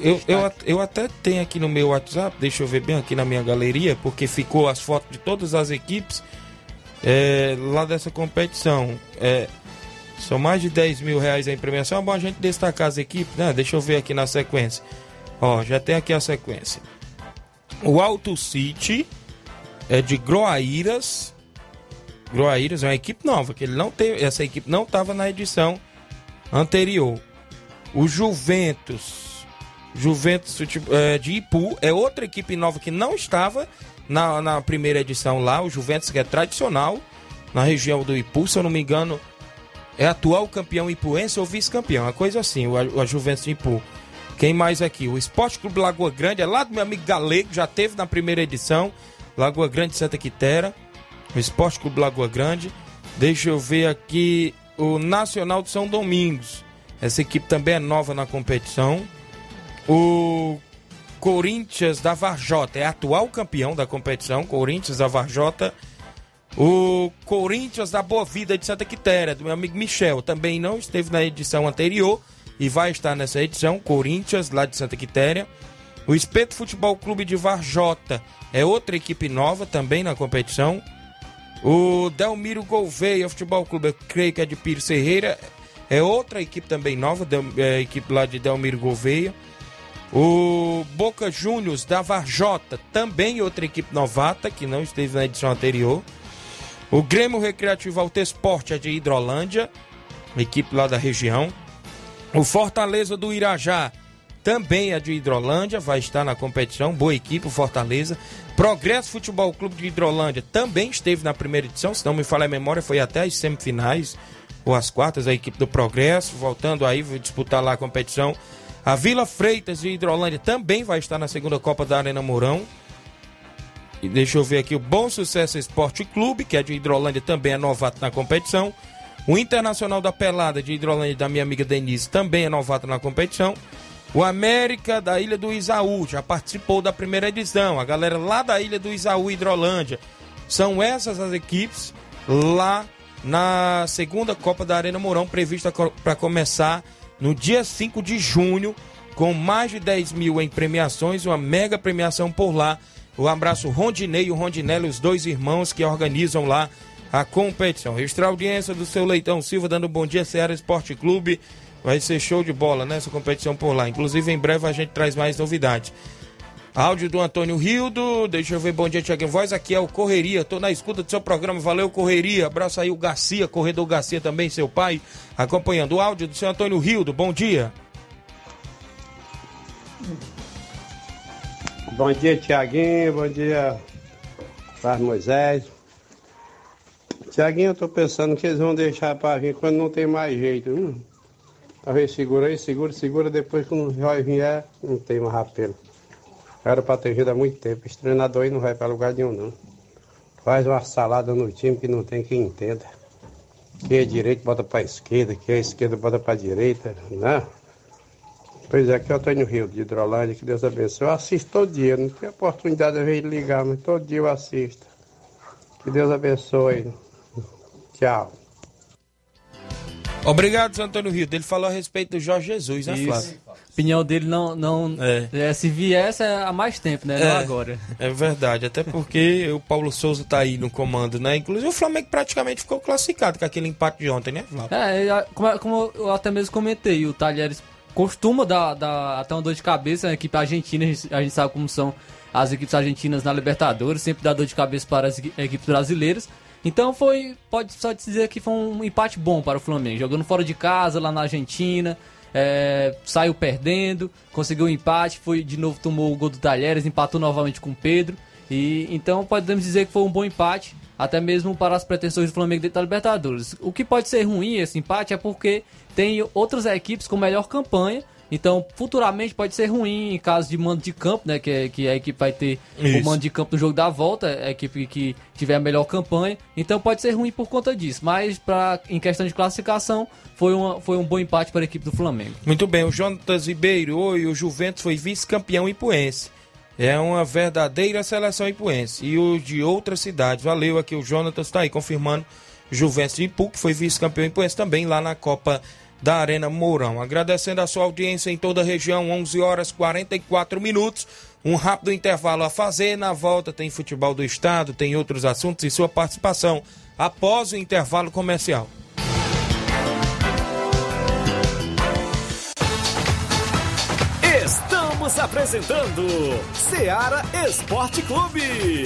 Eu, eu, eu até tenho aqui no meu WhatsApp, deixa eu ver bem aqui na minha galeria, porque ficou as fotos de todas as equipes é, lá dessa competição. É, são mais de 10 mil reais em premiação. É bom a gente destacar as equipes, né? Deixa eu ver aqui na sequência. Ó, já tem aqui a sequência. O Alto City é de Groaíras. Groaíras é uma equipe nova, que ele não teve, essa equipe não estava na edição anterior. O Juventus, Juventus é, de Ipu, é outra equipe nova que não estava na, na primeira edição lá. O Juventus, que é tradicional na região do Ipu, se eu não me engano, é atual campeão ipuense ou vice-campeão, uma coisa assim, o, a- Juventus de Ipu. Quem mais aqui? O Esporte Clube Lagoa Grande, é lá do meu amigo Galego, já teve na primeira edição. Lagoa Grande Santa Quitéria. Esporte Clube Lagoa Grande. Deixa eu ver aqui o Nacional de São Domingos. Essa equipe também é nova na competição. O Corinthians da Varjota é atual campeão da competição. Corinthians da Varjota. O Corinthians da Boa Vida de Santa Quitéria, do meu amigo Michel, também não esteve na edição anterior e vai estar nessa edição. Corinthians, lá de Santa Quitéria. O Espeto Futebol Clube de Varjota é outra equipe nova também na competição. O Delmiro Gouveia Futebol Clube, eu creio que é de Pires Ferreira, é outra equipe também nova, Del- é equipe lá de Delmiro Gouveia. O Boca Juniors da Varjota, também outra equipe novata, que não esteve na edição anterior. O Grêmio Recreativo Alto Esporte é de Hidrolândia, equipe lá da região. O Fortaleza do Irajá também é de Hidrolândia, vai estar na competição, boa equipe, Fortaleza. Progresso Futebol Clube de Hidrolândia também esteve na primeira edição, se não me falha a memória, foi até as semifinais ou as quartas, a equipe do Progresso, voltando aí, vai disputar lá a competição. A Vila Freitas de Hidrolândia também vai estar na segunda Copa da Arena Mourão. E deixa eu ver aqui o Bom Sucesso Esporte Clube, que é de Hidrolândia, também é novato na competição. O Internacional da Pelada de Hidrolândia, da minha amiga Denise, também é novato na competição. O América da Ilha do Isaú já participou da primeira edição. A galera lá da Ilha do Isaú, Hidrolândia. São essas as equipes lá na segunda Copa da Arena Mourão, prevista para começar no dia 5 de junho, com mais de 10 mil em premiações, uma mega premiação por lá. O abraço Rondinei e o Rondinelli, os dois irmãos que organizam lá a competição. Registrar a audiência do seu Leitão Silva, dando um bom dia, Ceará Esporte Clube. Vai ser show de bola nessa competição por lá. Inclusive, em breve a gente traz mais novidades. Áudio do Antônio Rildo, deixa eu ver, bom dia, Tiago Voz, aqui é o Correria, tô na escuta do seu programa, valeu Correria, abraço aí o Garcia, Corredor Garcia também, seu pai, acompanhando o áudio do seu Antônio Rildo, bom dia. Bom dia, Tiaguinho. Bom dia, Carlos Moisés. Tiaguinho, eu tô pensando que eles vão deixar para vir quando não tem mais jeito. Hum. Talvez segura aí, segura, segura. Depois, quando o Jói vier, não tem mais rapelo. Era para ter vindo há muito tempo. Esse treinador aí não vai para lugar nenhum, não. Faz uma salada no time que não tem quem entenda. Quem é direito, bota para esquerda. Quem é esquerda, bota para direita. Né? Pois é, aqui é o Antônio Rio, de Hidrolândia, que Deus abençoe. Eu assisto todo dia, não tenho oportunidade de de ligar, mas todo dia eu assisto. Que Deus abençoe. Tchau. Obrigado, seu Antônio Rildo. Ele falou a respeito do Jorge Jesus, né, Flávio? Isso. A opinião dele não. não É. é, se viesse é há mais tempo, né? Não É. agora. É verdade, até porque o Paulo Souza tá aí no comando, né? Inclusive o Flamengo praticamente ficou classificado com aquele empate de ontem, né, Flávio? É, como, como eu até mesmo comentei, o Talheres costuma dar, dar até uma dor de cabeça, a equipe argentina, a gente- a gente sabe como são as equipes argentinas na Libertadores, sempre dá dor de cabeça para as equipes brasileiras. Então foi, pode só dizer que foi um empate bom para o Flamengo, jogando fora de casa, lá na Argentina, é, saiu perdendo, conseguiu um empate, foi de novo tomou o gol do Talheres, empatou novamente com o Pedro. E então podemos dizer que foi um bom empate, até mesmo para as pretensões do Flamengo dentro da Libertadores. O que pode ser ruim esse empate é porque tem outras equipes com melhor campanha. Então, futuramente pode ser ruim em caso de mando de campo, né? Que, é, que a equipe vai ter Isso. o mando de campo no jogo da volta, a equipe que tiver a melhor campanha. Então pode ser ruim por conta disso. Mas pra, em questão de classificação, foi, uma, foi um bom empate para a equipe do Flamengo. Muito bem, o Jonatas Ribeiro e o Juventus foi vice-campeão ipuense. É uma verdadeira seleção ipuense. E o de outras cidades. Valeu aqui, o Jonatas está aí confirmando. Juventus de Ipu, que foi vice-campeão ipuense também lá na Copa da Arena Mourão. Agradecendo a sua audiência em toda a região, 11 horas 44 minutos. Um rápido intervalo a fazer. Na volta tem futebol do estado, tem outros assuntos e sua participação após o intervalo comercial. Estamos apresentando Seara Esporte Clube.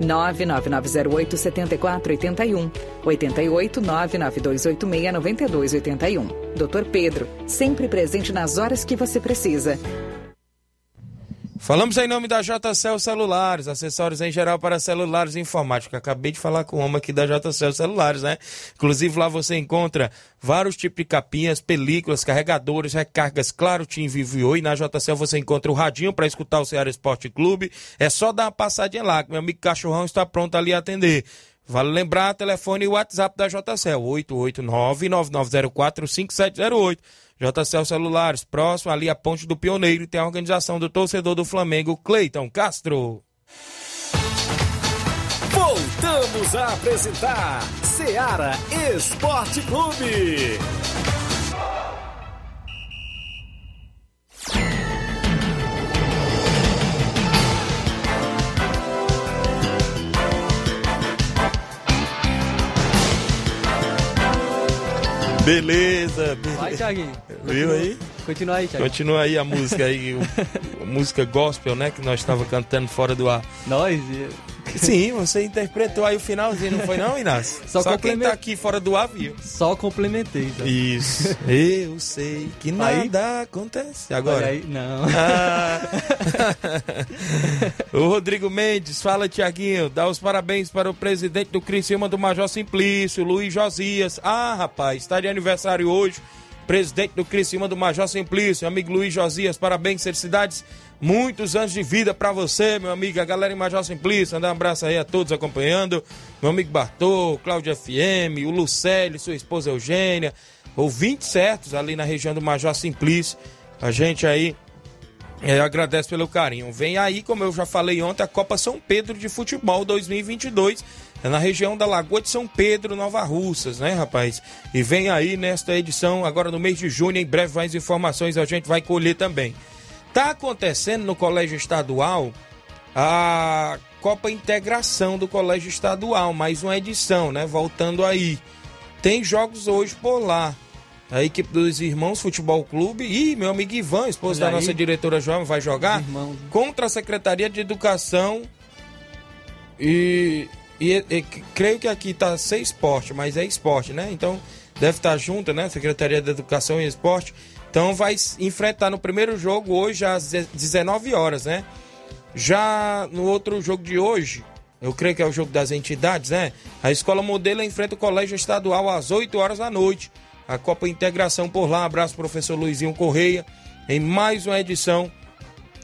99908 7481 88 99286 9281. Dr. Pedro, sempre presente nas horas que você precisa. Falamos em nome da JCL Celulares, acessórios em geral para celulares e informática. Acabei de falar com o homem aqui da JCL Celulares, né? Inclusive lá você encontra vários tipos de capinhas, películas, carregadores, recargas, claro, Tim Vivo e Oi. Na JCL você encontra o radinho para escutar o Ceará Esporte Clube. É só dar uma passadinha lá, que meu amigo Cachorrão está pronto ali a atender. Vale lembrar, telefone e WhatsApp da JCL, 889-9904-5708. JCL Celulares, próximo ali a Ponte do Pioneiro, tem a organização do torcedor do Flamengo, Cleiton Castro. Voltamos a apresentar Seara Esporte Clube. Beleza, beleza. Vai, Thiaguinho. Viu aí? Continua aí, Thiaguinho. Continua aí a música aí, o, música gospel, né? Que nós estávamos cantando fora do ar. Nós? Sim, você interpretou aí o finalzinho, não foi não, Inácio? Só, Só quem tá aqui fora do viu. Só complementei. Então. Isso. Eu sei que nada aí? acontece. Agora. Aí, não. Ah. o Rodrigo Mendes, fala, Tiaguinho, dá os parabéns para o presidente do Criciúma do Major Simplício, Luiz Josias. Ah, rapaz, está de aniversário hoje presidente do Criciúma do Major Simplício, amigo Luiz Josias, parabéns, felicidades, muitos anos de vida para você, meu amigo, a galera em Major Simplício, um abraço aí a todos acompanhando, meu amigo Bartô, Cláudio FM, o Lucélio, sua esposa Eugênia, ouvintes certos ali na região do Major Simplício, a gente aí é, agradece pelo carinho. Vem aí, como eu já falei ontem, a Copa São Pedro de Futebol 2022 é na região da Lagoa de São Pedro, Nova Russas, né, rapaz? E vem aí nesta edição, agora no mês de junho, em breve mais informações a gente vai colher também. Tá acontecendo no Colégio Estadual a Copa Integração do Colégio Estadual, mais uma edição, né? Voltando aí. Tem jogos hoje por lá. A equipe dos Irmãos Futebol Clube e meu amigo Ivan, esposo da nossa diretora João, vai jogar contra a Secretaria de Educação e e, e, creio que aqui está sem esporte, mas é esporte, né? Então deve estar tá junto, né? Secretaria de Educação e Esporte. Então vai enfrentar no primeiro jogo hoje às 19 horas, né? Já no outro jogo de hoje, eu creio que é o jogo das entidades, né? A escola modelo enfrenta o colégio estadual às 8 horas da noite. A Copa Integração por lá. Abraço, professor Luizinho Correia, em mais uma edição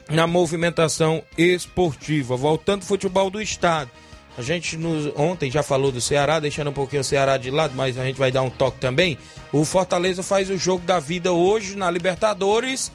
na movimentação esportiva. Voltando ao futebol do estado. A gente nos, ontem já falou do Ceará, deixando um pouquinho o Ceará de lado, mas a gente vai dar um toque também. O Fortaleza faz o jogo da vida hoje na Libertadores.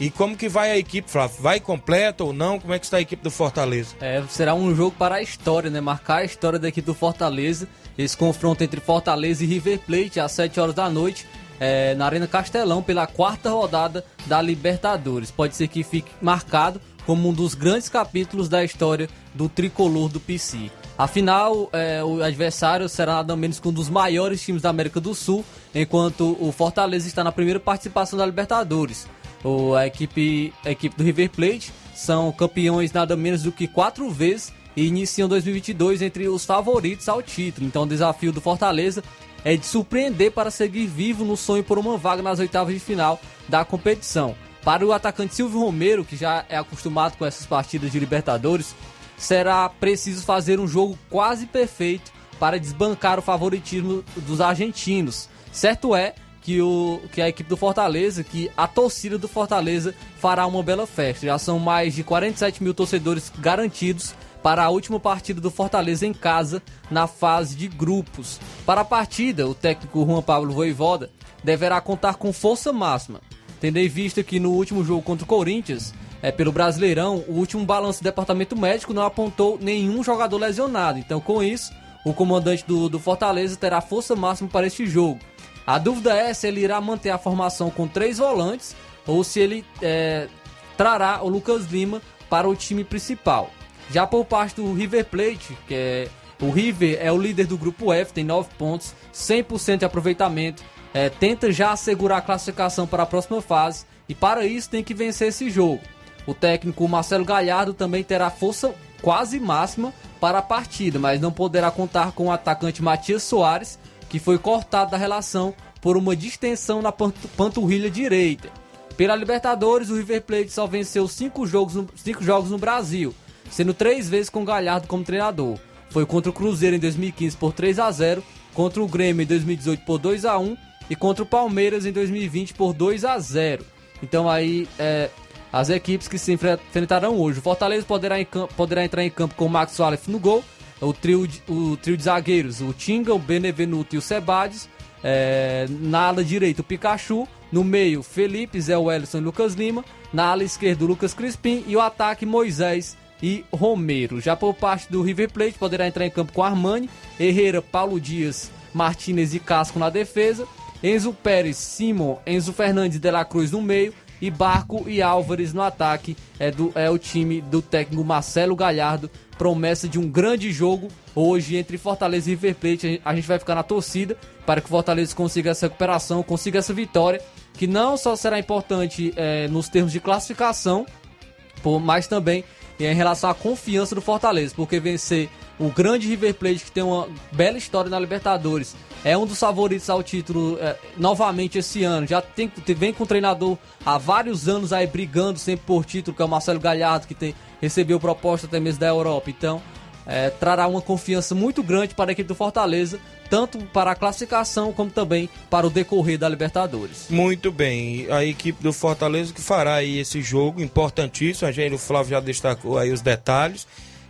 E como que vai a equipe, Flávio? Vai completa ou não? Como é que está a equipe do Fortaleza? É, será um jogo para a história, né? Marcar a história da equipe do Fortaleza. Esse confronto entre Fortaleza e River Plate às 7 horas da noite é, na Arena Castelão pela quarta rodada da Libertadores. Pode ser que fique marcado como um dos grandes capítulos da história do tricolor do PC. Afinal, é, o adversário será nada menos que um dos maiores times da América do Sul, enquanto o Fortaleza está na primeira participação da Libertadores. O, a, equipe, a equipe do River Plate são campeões nada menos do que quatro vezes e iniciam 2022 entre os favoritos ao título. Então, o desafio do Fortaleza é de surpreender para seguir vivo no sonho por uma vaga nas oitavas de final da competição. Para o atacante Silvio Romero, que já é acostumado com essas partidas de Libertadores, será preciso fazer um jogo quase perfeito para desbancar o favoritismo dos argentinos. Certo é que, o, que a equipe do Fortaleza, que a torcida do Fortaleza fará uma bela festa. Já são mais de 47 mil torcedores garantidos para a última partida do Fortaleza em casa na fase de grupos. Para a partida, o técnico Juan Pablo Voivoda deverá contar com força máxima, tendo em vista que no último jogo contra o Corinthians, é, pelo Brasileirão, o último balanço do departamento médico não apontou nenhum jogador lesionado. Então, com isso, o comandante do, do Fortaleza terá força máxima para este jogo. A dúvida é se ele irá manter a formação com três volantes ou se ele é, trará o Lucas Lima para o time principal. Já por parte do River Plate, que é o River é o líder do grupo F, tem 9 pontos, 100% de aproveitamento, é, tenta já assegurar a classificação para a próxima fase e para isso tem que vencer esse jogo. O técnico Marcelo Galhardo também terá força quase máxima para a partida, mas não poderá contar com o atacante Matias Soares, que foi cortado da relação por uma distensão na panturrilha direita. Pela Libertadores, o River Plate só venceu cinco jogos, no, cinco jogos no Brasil, sendo três vezes com Galhardo como treinador. Foi contra o Cruzeiro em 2015 por 3 a 0, contra o Grêmio em 2018 por 2 a 1 e contra o Palmeiras em 2020 por 2 a 0. Então aí é, as equipes que se enfrentarão hoje. O Fortaleza poderá, campo, poderá entrar em campo com o Max Soares no gol, o trio, de, o trio de zagueiros, o Tinga, o Benevenuto e o Sebades. É, na ala direita, o Pikachu. No meio, Felipe, Zé Wellison e Lucas Lima. Na ala esquerda, o Lucas Crispim. E o ataque, Moisés e Romero. Já por parte do River Plate, poderá entrar em campo com Armani, Herrera, Paulo Dias, Martinez e Casco na defesa. Enzo Pérez, Simon, Enzo Fernandes de la Cruz no meio e Barco e Álvares no ataque. É, do, é o time do técnico Marcelo Galhardo. Promessa de um grande jogo hoje entre Fortaleza e River Plate. A gente vai ficar na torcida para que o Fortaleza consiga essa recuperação, consiga essa vitória, que não só será importante é, nos termos de classificação, mas também em relação à confiança do Fortaleza, porque vencer o grande River Plate que tem uma bela história na Libertadores é um dos favoritos ao título é, novamente esse ano. Já tem, vem com o treinador há vários anos aí brigando sempre por título, que é o Marcelo Galhardo, que tem, recebeu proposta até mesmo da Europa. Então, é, trará uma confiança muito grande para a equipe do Fortaleza, tanto para a classificação como também para o decorrer da Libertadores. Muito bem, a equipe do Fortaleza que fará aí esse jogo importantíssimo, a gente, o Flávio já destacou aí os detalhes.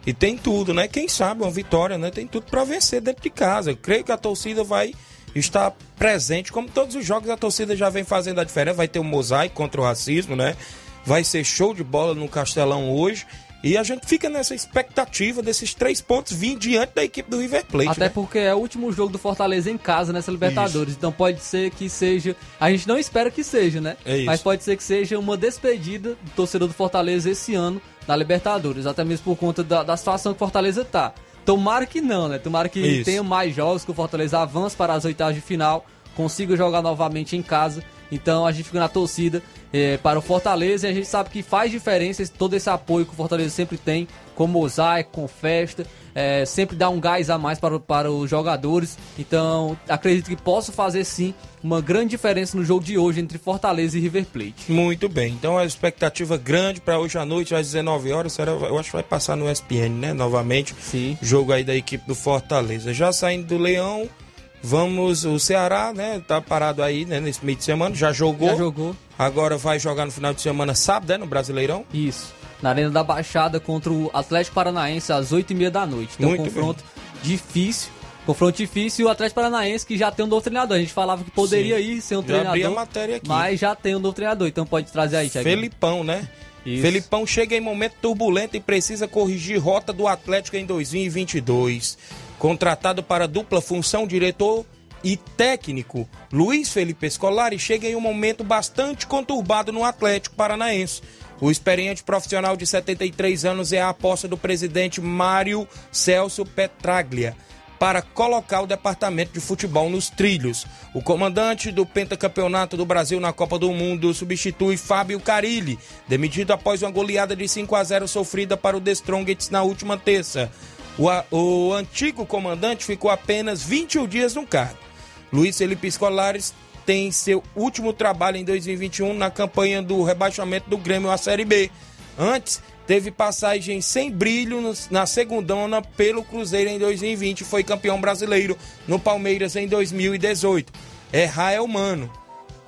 E tem tudo, né? Quem sabe uma vitória, né? Tem tudo para vencer dentro de casa. Eu creio que a torcida vai estar presente, como todos os jogos a torcida já vem fazendo a diferença. Vai ter um mosaico contra o racismo, né? Vai ser show de bola no Castelão hoje. E a gente fica nessa expectativa desses três pontos vir diante da equipe do River Plate. Até né? porque é o último jogo do Fortaleza em casa nessa Libertadores. Isso. Então pode ser que seja. A gente não espera que seja, né? É Mas pode ser que seja uma despedida do torcedor do Fortaleza esse ano na Libertadores. Até mesmo por conta da, da situação que o Fortaleza tá. Tomara que não, né? Tomara que Isso. tenha mais jogos, que o Fortaleza avance para as oitavas de final, consiga jogar novamente em casa. Então a gente fica na torcida é, para o Fortaleza e a gente sabe que faz diferença todo esse apoio que o Fortaleza sempre tem, com mosaico, com festa, é, sempre dá um gás a mais para, para os jogadores. Então acredito que possa fazer sim uma grande diferença no jogo de hoje entre Fortaleza e River Plate. Muito bem, então a expectativa grande para hoje à noite, às 19 horas, será, eu acho que vai passar no SPN, né? Novamente. Sim. Jogo aí da equipe do Fortaleza. Já saindo do Leão. Vamos, o Ceará, né? Tá parado aí, né? Nesse meio de semana, já jogou. Já jogou. Agora vai jogar no final de semana sábado, né? No Brasileirão. Isso. na Arena da Baixada contra o Atlético Paranaense às 8h30 da noite. Então, Muito confronto difícil. Confronto difícil e o Atlético Paranaense que já tem um novo treinador. A gente falava que poderia Sim. ir ser um Já treinador. abri a matéria aqui. Mas já tem um novo treinador, então pode trazer aí, Thiago. Felipão, né? Isso. Felipão chega em momento turbulento e precisa corrigir rota do Atlético em 2022. Contratado para dupla função diretor e técnico, Luiz Felipe Scolari chega em um momento bastante conturbado no Atlético Paranaense. O experiente profissional de 73 anos é a aposta do presidente Mário Celso Petraglia para colocar o departamento de futebol nos trilhos. O comandante do pentacampeonato do Brasil na Copa do Mundo substitui Fábio Carilli, demitido após uma goleada de 5 a 0 sofrida para o The Strongest na última terça. O, o antigo comandante ficou apenas 21 dias no cargo. Luiz Felipe Scolares tem seu último trabalho em 2021 na campanha do rebaixamento do Grêmio à Série B. Antes, teve passagem sem brilho na segundona pelo Cruzeiro em 2020 e foi campeão brasileiro no Palmeiras em 2018. Errar é humano.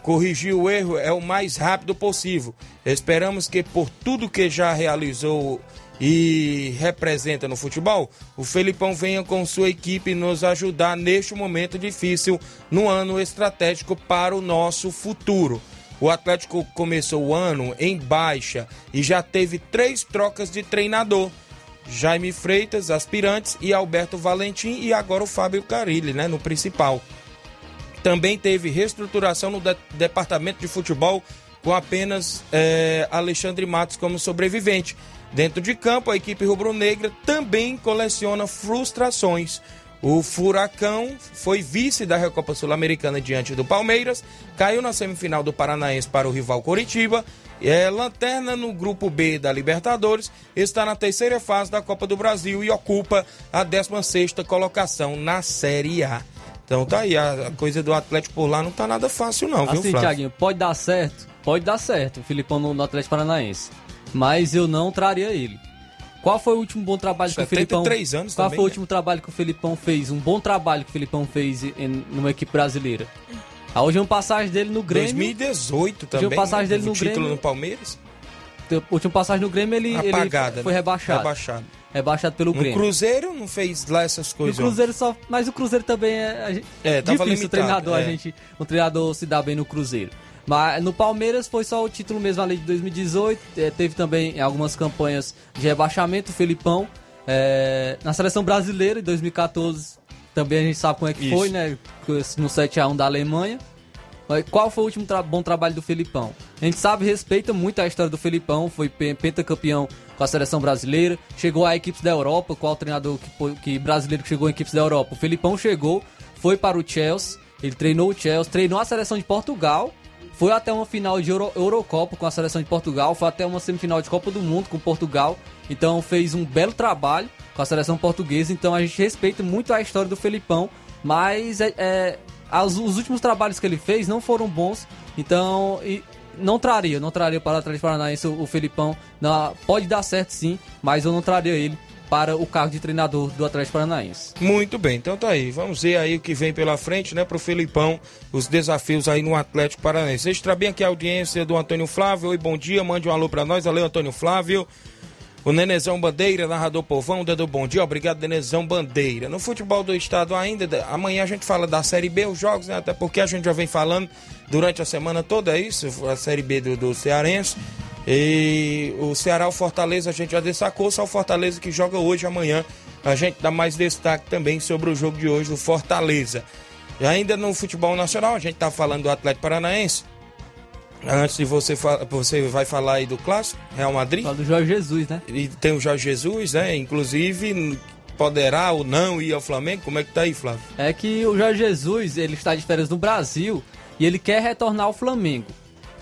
Corrigir o erro é o mais rápido possível. Esperamos que por tudo que já realizou e representa no futebol, o Felipão venha com sua equipe nos ajudar neste momento difícil, no ano estratégico para o nosso futuro. O Atlético começou o ano em baixa e já teve três trocas de treinador. Jaime Freitas, aspirantes, e Alberto Valentim e agora o Fábio Carilli, né, no principal. Também teve reestruturação no de- departamento de futebol com apenas eh, Alexandre Matos como sobrevivente. Dentro de campo, a equipe rubro-negra também coleciona frustrações. O Furacão foi vice da Recopa Sul-Americana diante do Palmeiras, caiu na semifinal do Paranaense para o rival Coritiba, é lanterna no grupo B da Libertadores, está na terceira fase da Copa do Brasil e ocupa a 16ª colocação na Série A. Então tá aí, a coisa do Atlético por lá não tá nada fácil não, viu, Assim, Flávio? Thiaguinho, pode dar certo? Pode dar certo, o Filipão no, no Atlético Paranaense. Mas eu não traria ele. Qual foi o último bom trabalho que o Felipão... 73 anos Qual também, foi o né? último trabalho que o Felipão fez? Um bom trabalho que o Felipão fez em, numa equipe brasileira. A última passagem dele no Grêmio... 2018 também, última passagem né? dele no o título Grêmio... no Palmeiras. A última passagem no Grêmio ele, ele Apagada, foi né? rebaixado. Rebaixado. Rebaixado pelo No Grêmio. Cruzeiro não fez lá essas coisas. Cruzeiro só. Mas o Cruzeiro também é. a É, tava difícil limitado, o treinador, a é. gente. Um treinador se dá bem no Cruzeiro. Mas no Palmeiras foi só o título mesmo ali de 2018. é, teve também algumas campanhas de rebaixamento, o Felipão. É, na seleção brasileira, em 2014, também a gente sabe como é que Isso. foi, né? No 7x1 da Alemanha. Qual foi o último tra- bom trabalho do Felipão? A gente sabe, respeita muito a história do Felipão, foi pe- pentacampeão com a seleção brasileira, chegou a equipes da Europa, qual treinador que, que brasileiro que chegou em equipes da Europa? O Felipão chegou, foi para o Chelsea, ele treinou o Chelsea, treinou a seleção de Portugal, foi até uma final de Euro- Eurocopa com a seleção de Portugal, foi até uma semifinal de Copa do Mundo com Portugal, então fez um belo trabalho com a seleção portuguesa, então a gente respeita muito a história do Felipão, mas é, é, as- os últimos trabalhos que ele fez não foram bons, então e não traria, não traria para o Atlético Paranaense o, o Felipão. Não, pode dar certo sim, mas eu não traria ele para o cargo de treinador do Atlético Paranaense. Muito bem, então tá aí. Vamos ver aí o que vem pela frente, né, pro Felipão, os desafios aí no Atlético Paranaense. Extra bem aqui a audiência do Antônio Flávio. Oi, bom dia, mande um alô pra nós. Valeu, Antônio Flávio. O Nenezão Bandeira, narrador povão, dando bom dia. Obrigado, Nenezão Bandeira. No futebol do estado ainda, da- amanhã a gente fala da Série B, os jogos, né? Até porque a gente já vem falando durante a semana toda, é isso? A Série B do, do Cearense. E o Ceará, o Fortaleza, a gente já destacou, só o Fortaleza que joga hoje, amanhã. A gente dá mais destaque também sobre o jogo de hoje do Fortaleza. E ainda no futebol nacional, a gente tá falando do Atlético Paranaense. Antes de você, fa- você vai falar aí do clássico, Real Madrid. Fala do Jorge Jesus, né? E tem o Jorge Jesus, né? Inclusive, poderá ou não ir ao Flamengo? Como é que tá aí, Flávio? É que o Jorge Jesus, ele está de férias no Brasil e ele quer retornar ao Flamengo.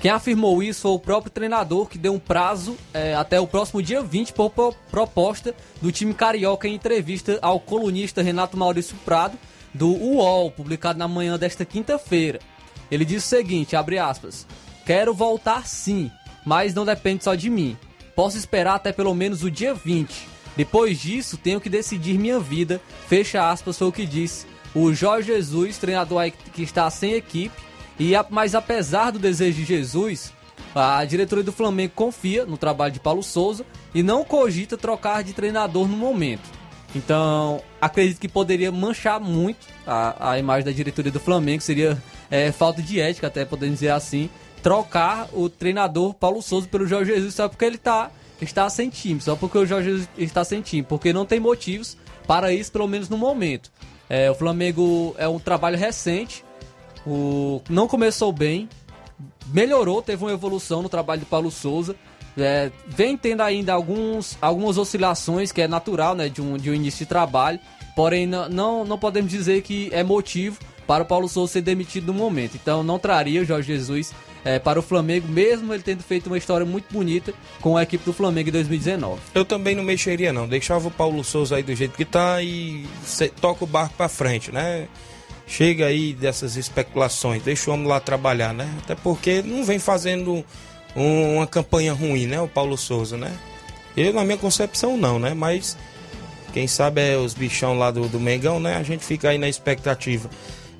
Quem afirmou isso foi o próprio treinador que deu um prazo é, até o próximo dia 20 por pro- proposta do time carioca em entrevista ao colunista Renato Maurício Prado do UOL, publicado na manhã desta quinta-feira. Ele disse o seguinte, abre aspas, Quero voltar sim, mas não depende só de mim. Posso esperar até pelo menos o dia 20. Depois disso, tenho que decidir minha vida. Fecha aspas, foi o que disse o Jorge Jesus, treinador que está sem equipe. E a- mas apesar do desejo de Jesus, A diretoria do Flamengo confia no trabalho de Paulo Souza e não cogita trocar de treinador no momento. Então, acredito que poderia manchar muito a, a imagem da diretoria do Flamengo, seria é, falta de ética, até podemos dizer assim, trocar o treinador Paulo Souza pelo Jorge Jesus só porque ele tá, está sem time, só porque o Jorge Jesus está sem time, porque não tem motivos para isso, pelo menos no momento. É, o Flamengo é um trabalho recente, o, não começou bem, melhorou, teve uma evolução no trabalho de Paulo Souza. É, vem tendo ainda alguns, algumas oscilações, que é natural né, de, um, de um início de trabalho, porém não, não, podemos dizer que é motivo para o Paulo Souza ser demitido no momento. Então não traria o Jorge Jesus é, para o Flamengo, mesmo ele tendo feito uma história muito bonita com a equipe do Flamengo em 2019. Eu também não mexeria não, deixava o Paulo Souza aí do jeito que tá e toca o barco para frente, né? Chega aí dessas especulações, deixa o homem lá trabalhar, né? Até porque não vem fazendo um, uma campanha ruim, né? O Paulo Souza, né? Eu, na minha concepção, não, né? Mas quem sabe é os bichão lá do, do Mengão, né? A gente fica aí na expectativa.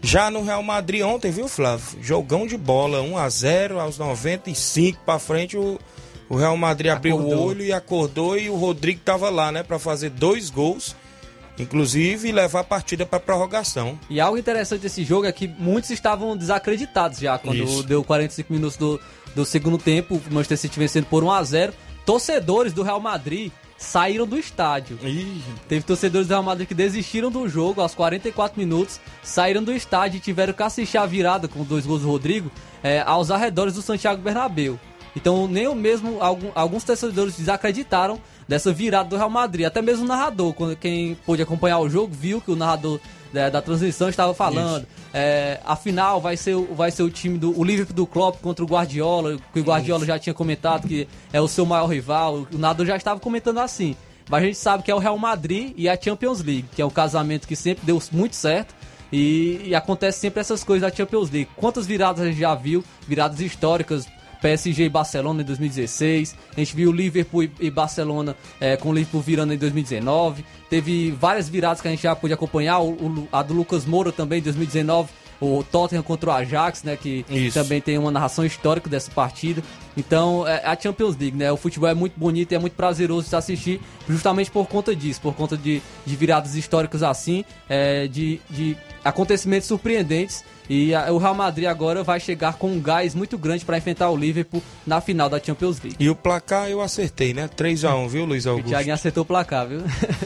Já no Real Madrid ontem, viu, Flávio? Jogão de bola, 1 a 0 aos 95 para frente o, o Real Madrid abriu acordou. o olho e acordou e o Rodrigo tava lá, né, para fazer dois gols inclusive levar a partida para prorrogação. E algo interessante desse jogo é que muitos estavam desacreditados já quando Isso. deu 45 minutos do, do segundo tempo, o Manchester City vencendo por 1 a 0. Torcedores do Real Madrid saíram do estádio. Ih. Teve torcedores do Real Madrid que desistiram do jogo aos 44 minutos, saíram do estádio e tiveram que assistir a virada com dois gols do Rodrigo é, aos arredores do Santiago Bernabéu. Então nem o mesmo alguns torcedores desacreditaram dessa virada do Real Madrid. Até mesmo o narrador, quando quem pôde acompanhar o jogo, viu que o narrador da, né, da transmissão estava falando. É, a final vai ser, vai ser o time do o Liverpool do Klopp contra o Guardiola, que o Guardiola Isso. já tinha comentado que é o seu maior rival. O narrador já estava comentando assim. Mas a gente sabe que é o Real Madrid e a Champions League, que é um casamento que sempre deu muito certo. E, e acontece sempre essas coisas da Champions League. Quantas viradas a gente já viu? Viradas históricas PSG e Barcelona em 2016. A gente viu Liverpool e Barcelona é, com o Liverpool virando em 2019. Teve várias viradas que a gente já pôde acompanhar. O, o, a do Lucas Moura também em 2019 o Tottenham contra o Ajax, né, que Isso. também tem uma narração histórica dessa partida. Então, é a Champions League, né? O futebol é muito bonito e é muito prazeroso de se assistir, justamente por conta disso, por conta de, de viradas históricas assim, é, de, de acontecimentos surpreendentes. E a, o Real Madrid agora vai chegar com um gás muito grande para enfrentar o Liverpool na final da Champions League. E o placar eu acertei, né? 3 a 1 viu, Luiz Augusto? O Thiago acertou o placar, viu?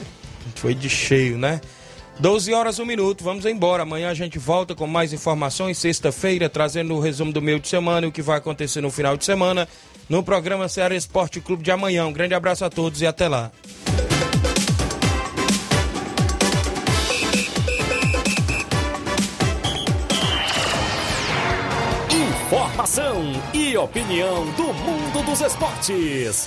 Foi de cheio, né? 12 horas, 1 minuto, vamos embora. Amanhã a gente volta com mais informações. Sexta-feira, trazendo o resumo do meio de semana e o que vai acontecer no final de semana no programa Ceará Esporte Clube de amanhã. Um grande abraço a todos e até lá. Informação e opinião do mundo dos esportes.